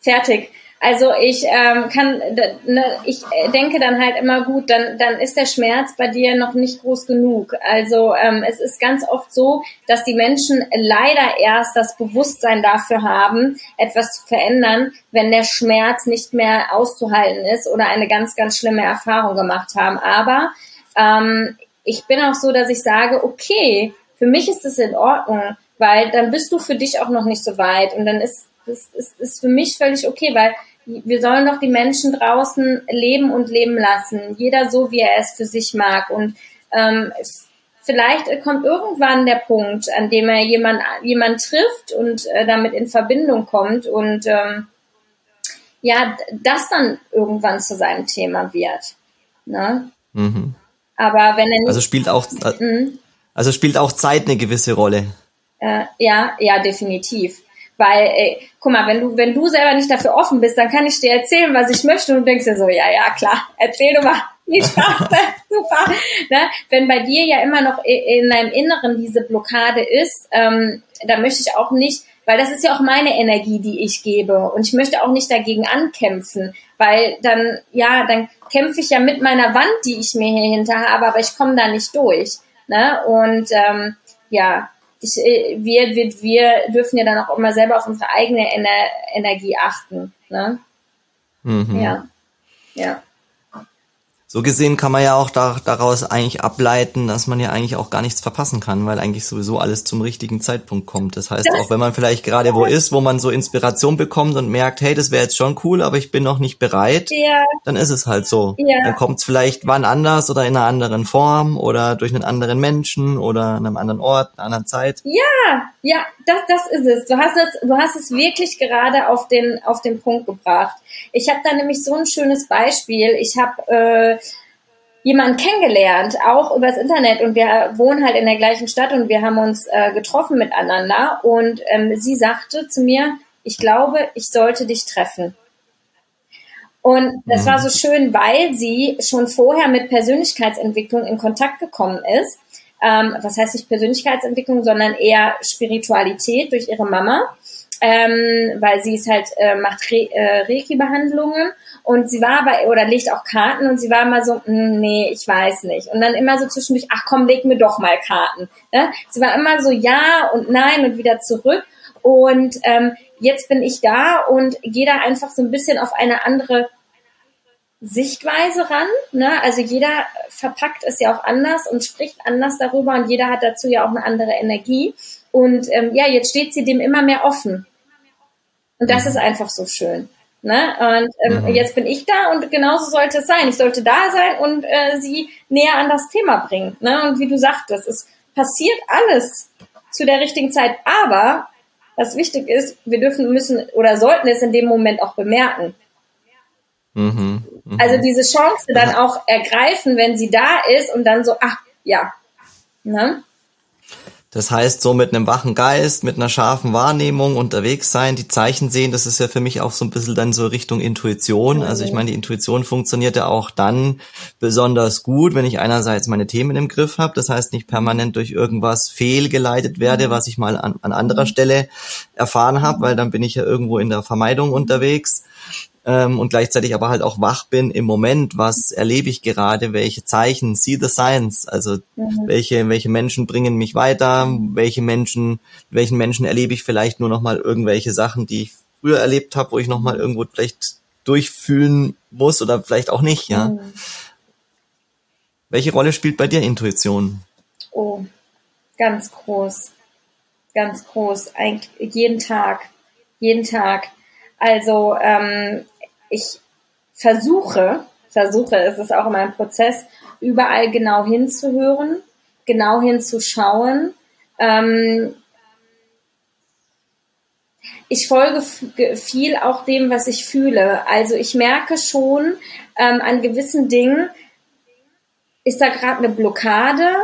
Fertig. Also ich ähm, kann, ne, ich denke dann halt immer gut, dann, dann ist der Schmerz bei dir noch nicht groß genug. Also ähm, es ist ganz oft so, dass die Menschen leider erst das Bewusstsein dafür haben, etwas zu verändern, wenn der Schmerz nicht mehr auszuhalten ist oder eine ganz, ganz schlimme Erfahrung gemacht haben. Aber ähm, ich bin auch so, dass ich sage, okay, für mich ist das in Ordnung, weil dann bist du für dich auch noch nicht so weit und dann ist das ist, ist für mich völlig okay, weil wir sollen doch die Menschen draußen leben und leben lassen. Jeder so, wie er es für sich mag. Und ähm, vielleicht kommt irgendwann der Punkt, an dem er jemand, jemand trifft und äh, damit in Verbindung kommt und ähm, ja, das dann irgendwann zu seinem Thema wird. Ne? Mhm. Aber wenn er nicht. Also spielt auch, mhm. also spielt auch Zeit eine gewisse Rolle. Äh, ja, ja, definitiv. Weil, ey, guck mal, wenn du, wenn du selber nicht dafür offen bist, dann kann ich dir erzählen, was ich möchte und du denkst dir so, ja, ja, klar, erzähl du mal. Wie Spaß, super. Ne? Wenn bei dir ja immer noch in deinem Inneren diese Blockade ist, ähm, da möchte ich auch nicht, weil das ist ja auch meine Energie, die ich gebe. Und ich möchte auch nicht dagegen ankämpfen, weil dann, ja, dann kämpfe ich ja mit meiner Wand, die ich mir hier hinter habe, aber ich komme da nicht durch. Ne? Und ähm, ja, ich, äh, wir, wir, wir dürfen ja dann auch immer selber auf unsere eigene Ener Energie achten. Ne? Mhm. Ja. Ja. So gesehen kann man ja auch da, daraus eigentlich ableiten, dass man ja eigentlich auch gar nichts verpassen kann, weil eigentlich sowieso alles zum richtigen Zeitpunkt kommt. Das heißt, auch wenn man vielleicht gerade wo ist, wo man so Inspiration bekommt und merkt, hey, das wäre jetzt schon cool, aber ich bin noch nicht bereit, ja. dann ist es halt so. Ja. Dann kommt es vielleicht wann anders oder in einer anderen Form oder durch einen anderen Menschen oder an einem anderen Ort, einer anderen Zeit. Ja, ja, das, das ist es. Du hast es, du hast es wirklich gerade auf den, auf den Punkt gebracht. Ich habe da nämlich so ein schönes Beispiel. Ich habe äh, jemanden kennengelernt, auch übers Internet und wir wohnen halt in der gleichen Stadt und wir haben uns äh, getroffen miteinander und ähm, sie sagte zu mir, ich glaube, ich sollte dich treffen. Und das mhm. war so schön, weil sie schon vorher mit Persönlichkeitsentwicklung in Kontakt gekommen ist. Ähm, was heißt nicht Persönlichkeitsentwicklung, sondern eher Spiritualität durch ihre Mama ähm, weil sie ist halt äh, macht Re äh, Reiki-Behandlungen und sie war aber oder legt auch Karten und sie war immer so, hm, nee, ich weiß nicht und dann immer so zwischendurch, ach komm, leg mir doch mal Karten. Ne? Sie war immer so ja und nein und wieder zurück und ähm, jetzt bin ich da und gehe da einfach so ein bisschen auf eine andere Sichtweise ran. Ne? Also jeder verpackt es ja auch anders und spricht anders darüber und jeder hat dazu ja auch eine andere Energie. Und ähm, ja, jetzt steht sie dem immer mehr offen. Und das mhm. ist einfach so schön. Ne? Und ähm, mhm. jetzt bin ich da und genauso sollte es sein. Ich sollte da sein und äh, sie näher an das Thema bringen. Ne? Und wie du sagtest, es passiert alles zu der richtigen Zeit. Aber was wichtig ist, wir dürfen, müssen oder sollten es in dem Moment auch bemerken. Mhm, mh. Also diese Chance dann auch ergreifen, wenn sie da ist und dann so, ach ja. Ne? Das heißt, so mit einem wachen Geist, mit einer scharfen Wahrnehmung unterwegs sein, die Zeichen sehen, das ist ja für mich auch so ein bisschen dann so Richtung Intuition. Also ich meine, die Intuition funktioniert ja auch dann besonders gut, wenn ich einerseits meine Themen im Griff habe, das heißt nicht permanent durch irgendwas fehlgeleitet werde, mhm. was ich mal an, an anderer mhm. Stelle erfahren habe, weil dann bin ich ja irgendwo in der Vermeidung unterwegs ähm, und gleichzeitig aber halt auch wach bin im Moment, was erlebe ich gerade, welche Zeichen, see the signs, also mhm. welche, welche Menschen bringen mich weiter, welche Menschen, welchen Menschen erlebe ich vielleicht nur nochmal irgendwelche Sachen, die ich früher erlebt habe, wo ich nochmal irgendwo vielleicht durchfühlen muss oder vielleicht auch nicht, ja. Mhm. Welche Rolle spielt bei dir Intuition? Oh, ganz groß. Ganz groß. Eigentlich jeden Tag. Jeden Tag. Also ähm, ich versuche, versuche, es ist auch immer ein Prozess, überall genau hinzuhören, genau hinzuschauen. Ähm, ich folge viel auch dem, was ich fühle. Also ich merke schon ähm, an gewissen Dingen, ist da gerade eine Blockade?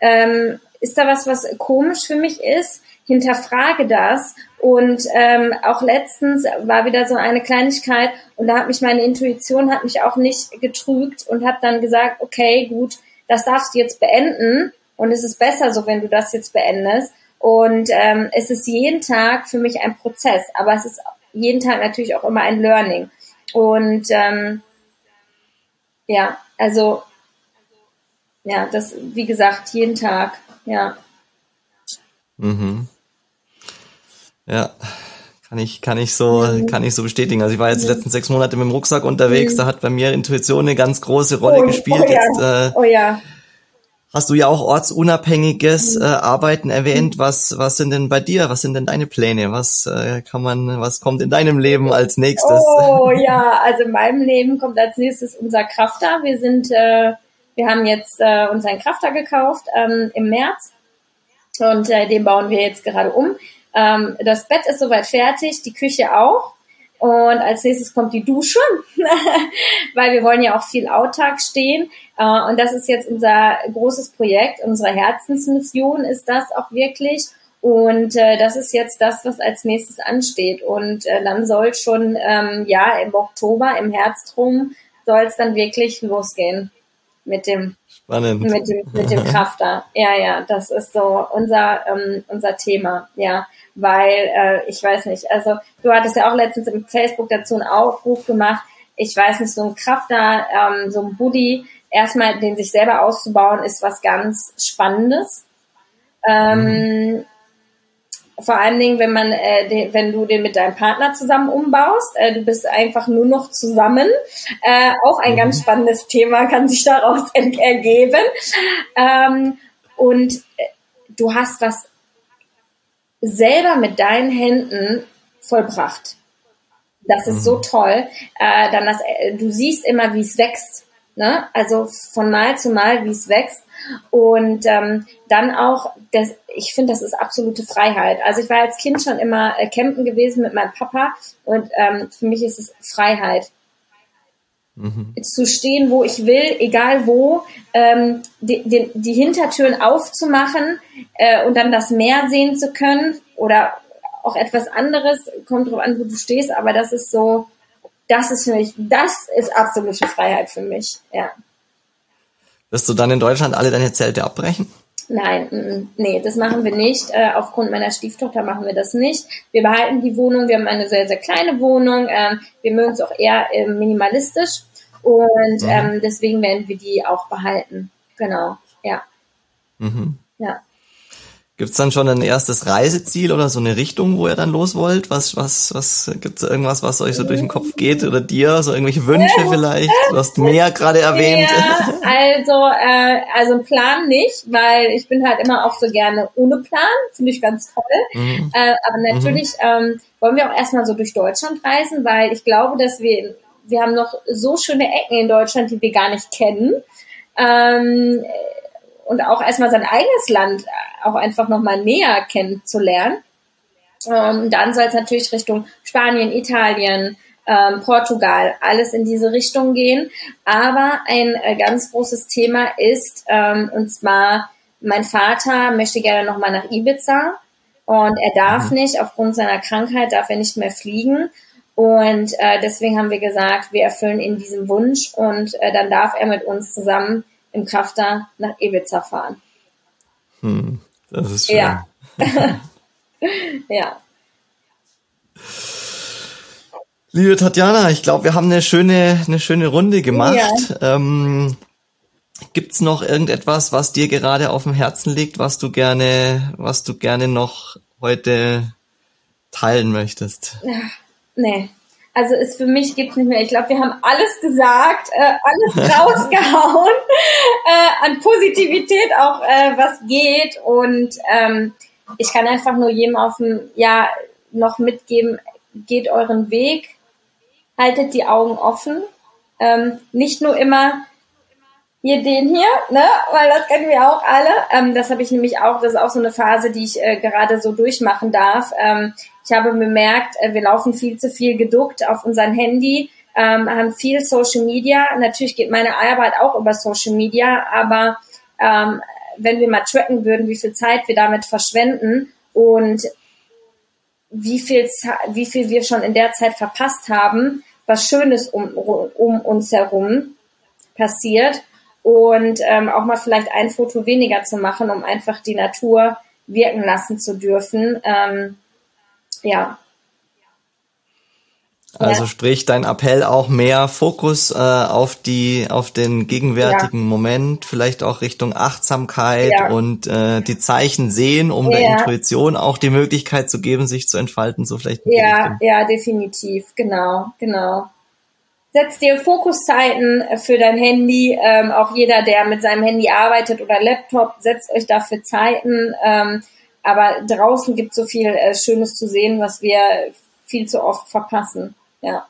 Ähm, ist da was, was komisch für mich ist? Hinterfrage das. Und ähm, auch letztens war wieder so eine Kleinigkeit und da hat mich meine Intuition hat mich auch nicht getrügt und hat dann gesagt, okay, gut, das darfst du jetzt beenden und es ist besser so, wenn du das jetzt beendest. Und ähm, es ist jeden Tag für mich ein Prozess, aber es ist jeden Tag natürlich auch immer ein Learning. Und ähm, ja, also ja, das, wie gesagt, jeden Tag, ja. Mhm. Ja, kann ich, kann ich so, mhm. kann ich so bestätigen. Also ich war jetzt die letzten sechs Monate mit dem Rucksack unterwegs, mhm. da hat bei mir Intuition eine ganz große Rolle oh, gespielt. Oh ja. Jetzt, äh, oh ja hast du ja auch ortsunabhängiges mhm. äh, Arbeiten erwähnt. Was, was sind denn bei dir? Was sind denn deine Pläne? Was äh, kann man, was kommt in deinem Leben als nächstes? Oh ja, also in meinem Leben kommt als nächstes unser Krafter. Wir sind, äh, wir haben jetzt äh, unseren Krafter gekauft ähm, im März und äh, den bauen wir jetzt gerade um. Ähm, das Bett ist soweit fertig, die Küche auch. Und als nächstes kommt die Dusche, weil wir wollen ja auch viel autark stehen. Äh, und das ist jetzt unser großes Projekt, unsere Herzensmission ist das auch wirklich. Und äh, das ist jetzt das, was als nächstes ansteht. Und äh, dann soll schon, ähm, ja, im Oktober, im Herbst rum, soll es dann wirklich losgehen mit dem Spannend. mit dem mit dem Krafter. Ja, ja, das ist so unser ähm, unser Thema. Ja, weil äh, ich weiß nicht, also du hattest ja auch letztens im Facebook dazu einen Aufruf gemacht. Ich weiß nicht, so ein Krafter, ähm, so ein Buddy, erstmal den sich selber auszubauen, ist was ganz Spannendes. Ähm, mhm. Vor allen Dingen, wenn man, äh, den, wenn du den mit deinem Partner zusammen umbaust, äh, du bist einfach nur noch zusammen. Äh, auch ein mhm. ganz spannendes Thema kann sich daraus ergeben. Ähm, und äh, du hast was selber mit deinen Händen vollbracht. Das ist mhm. so toll. Äh, dann das, äh, du siehst immer, wie es wächst. Ne? Also von Mal zu Mal, wie es wächst. Und ähm, dann auch, das, ich finde, das ist absolute Freiheit. Also ich war als Kind schon immer äh, campen gewesen mit meinem Papa und ähm, für mich ist es Freiheit. Mhm. Zu stehen, wo ich will, egal wo, ähm, die, die, die Hintertüren aufzumachen äh, und dann das Meer sehen zu können oder auch etwas anderes, kommt drauf an, wo du stehst, aber das ist so, das ist für mich, das ist absolute Freiheit für mich, ja. Wirst du dann in Deutschland alle deine Zelte abbrechen? Nein, m -m, nee, das machen wir nicht. Äh, aufgrund meiner Stieftochter machen wir das nicht. Wir behalten die Wohnung. Wir haben eine sehr, sehr kleine Wohnung. Ähm, wir mögen es auch eher äh, minimalistisch. Und mhm. ähm, deswegen werden wir die auch behalten. Genau, ja. Mhm. Ja. Gibt's dann schon ein erstes Reiseziel oder so eine Richtung, wo ihr dann los wollt? Was, was, was, gibt's irgendwas, was euch so durch den Kopf geht oder dir? So irgendwelche Wünsche vielleicht? Du hast mehr gerade erwähnt. Ja, also, äh, also Plan nicht, weil ich bin halt immer auch so gerne ohne Plan. Finde ich ganz toll. Mhm. Äh, aber natürlich mhm. ähm, wollen wir auch erstmal so durch Deutschland reisen, weil ich glaube, dass wir, wir haben noch so schöne Ecken in Deutschland, die wir gar nicht kennen. Ähm, und auch erstmal sein eigenes Land auch einfach nochmal näher kennenzulernen. Ähm, dann soll es natürlich Richtung Spanien, Italien, ähm, Portugal, alles in diese Richtung gehen. Aber ein äh, ganz großes Thema ist, ähm, und zwar, mein Vater möchte gerne nochmal nach Ibiza und er darf mhm. nicht, aufgrund seiner Krankheit darf er nicht mehr fliegen. Und äh, deswegen haben wir gesagt, wir erfüllen ihn diesen Wunsch und äh, dann darf er mit uns zusammen im Krafter nach Ibiza fahren. Hm, das ist schön. Ja. ja. Liebe Tatjana, ich glaube, wir haben eine schöne, eine schöne Runde gemacht. Ja. Ähm, Gibt's noch irgendetwas, was dir gerade auf dem Herzen liegt, was du gerne, was du gerne noch heute teilen möchtest? Nee, also ist für mich gibt's nicht mehr. Ich glaube, wir haben alles gesagt, äh, alles rausgehauen äh, an Positivität auch, äh, was geht. Und ähm, ich kann einfach nur jedem auf dem ja noch mitgeben: Geht euren Weg, haltet die Augen offen. Ähm, nicht nur immer hier den hier, ne? Weil das kennen wir auch alle. Ähm, das habe ich nämlich auch, das ist auch so eine Phase, die ich äh, gerade so durchmachen darf. Ähm, ich habe bemerkt, äh, wir laufen viel zu viel geduckt auf unserem Handy, ähm, haben viel Social Media. Natürlich geht meine Arbeit auch über Social Media, aber ähm, wenn wir mal tracken würden, wie viel Zeit wir damit verschwenden und wie viel, wie viel wir schon in der Zeit verpasst haben, was Schönes um, um uns herum passiert und ähm, auch mal vielleicht ein Foto weniger zu machen, um einfach die Natur wirken lassen zu dürfen. Ähm, ja, also ja. sprich, dein Appell auch mehr Fokus äh, auf die, auf den gegenwärtigen ja. Moment, vielleicht auch Richtung Achtsamkeit ja. und äh, die Zeichen sehen, um der Intuition auch die Möglichkeit zu geben, sich zu entfalten, so vielleicht. Ja, ja, definitiv, genau, genau. Setz dir Fokuszeiten für dein Handy. Ähm, auch jeder, der mit seinem Handy arbeitet oder Laptop, setzt euch dafür Zeiten. Ähm, aber draußen gibt so viel äh, Schönes zu sehen, was wir viel zu oft verpassen. Ja.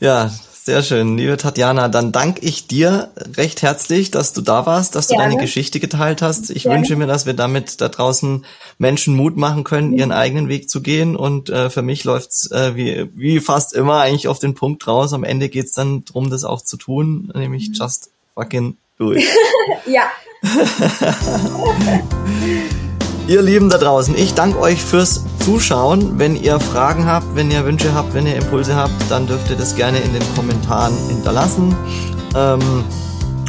Ja, sehr schön, liebe Tatjana. Dann danke ich dir recht herzlich, dass du da warst, dass du Gerne. deine Geschichte geteilt hast. Ich Gerne. wünsche mir, dass wir damit da draußen Menschen Mut machen können, ihren eigenen Weg zu gehen. Und äh, für mich läuft's äh, wie, wie fast immer eigentlich auf den Punkt raus. Am Ende geht's dann drum, das auch zu tun, nämlich mhm. just fucking do it. ja. Ihr Lieben da draußen, ich danke euch fürs Zuschauen. Wenn ihr Fragen habt, wenn ihr Wünsche habt, wenn ihr Impulse habt, dann dürft ihr das gerne in den Kommentaren hinterlassen. Ähm,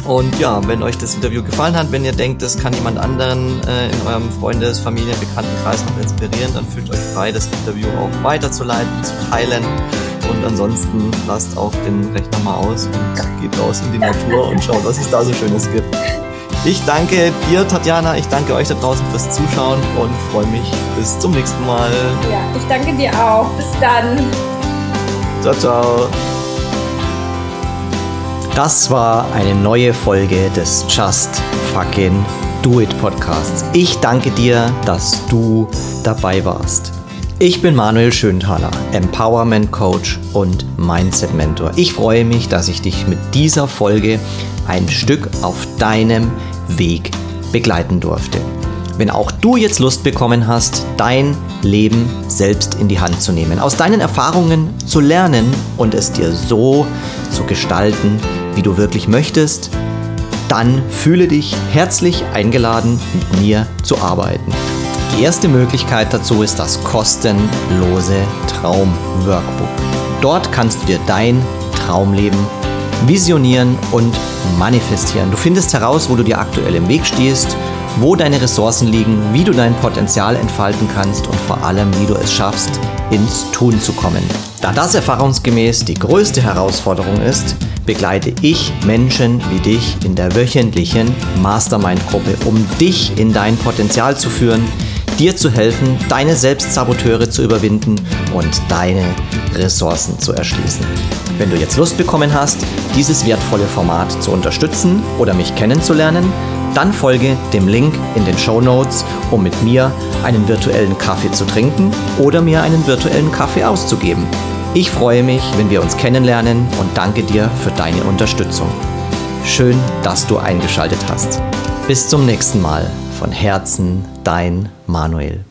und ja, wenn euch das Interview gefallen hat, wenn ihr denkt, das kann jemand anderen äh, in eurem Freundes-, Familien-, Bekanntenkreis noch inspirieren, dann fühlt euch frei, das Interview auch weiterzuleiten, zu teilen. Und ansonsten lasst auch den Rechner mal aus und geht raus in die Natur und schaut, was es da so Schönes gibt. Ich danke dir, Tatjana. Ich danke euch da draußen fürs Zuschauen und freue mich bis zum nächsten Mal. Ja, ich danke dir auch. Bis dann. Ciao, ciao. Das war eine neue Folge des Just Fucking Do It Podcasts. Ich danke dir, dass du dabei warst. Ich bin Manuel Schönthaler, Empowerment Coach und Mindset Mentor. Ich freue mich, dass ich dich mit dieser Folge ein Stück auf deinem Weg begleiten durfte. Wenn auch du jetzt Lust bekommen hast, dein Leben selbst in die Hand zu nehmen, aus deinen Erfahrungen zu lernen und es dir so zu gestalten, wie du wirklich möchtest, dann fühle dich herzlich eingeladen, mit mir zu arbeiten. Die erste Möglichkeit dazu ist das kostenlose Traumworkbook. Dort kannst du dir dein Traumleben visionieren und manifestieren. Du findest heraus, wo du dir aktuell im Weg stehst, wo deine Ressourcen liegen, wie du dein Potenzial entfalten kannst und vor allem, wie du es schaffst, ins Tun zu kommen. Da das erfahrungsgemäß die größte Herausforderung ist, begleite ich Menschen wie dich in der wöchentlichen Mastermind-Gruppe, um dich in dein Potenzial zu führen, dir zu helfen, deine Selbstsaboteure zu überwinden und deine Ressourcen zu erschließen. Wenn du jetzt Lust bekommen hast, dieses wertvolle Format zu unterstützen oder mich kennenzulernen, dann folge dem Link in den Show Notes, um mit mir einen virtuellen Kaffee zu trinken oder mir einen virtuellen Kaffee auszugeben. Ich freue mich, wenn wir uns kennenlernen und danke dir für deine Unterstützung. Schön, dass du eingeschaltet hast. Bis zum nächsten Mal. Von Herzen, dein Manuel.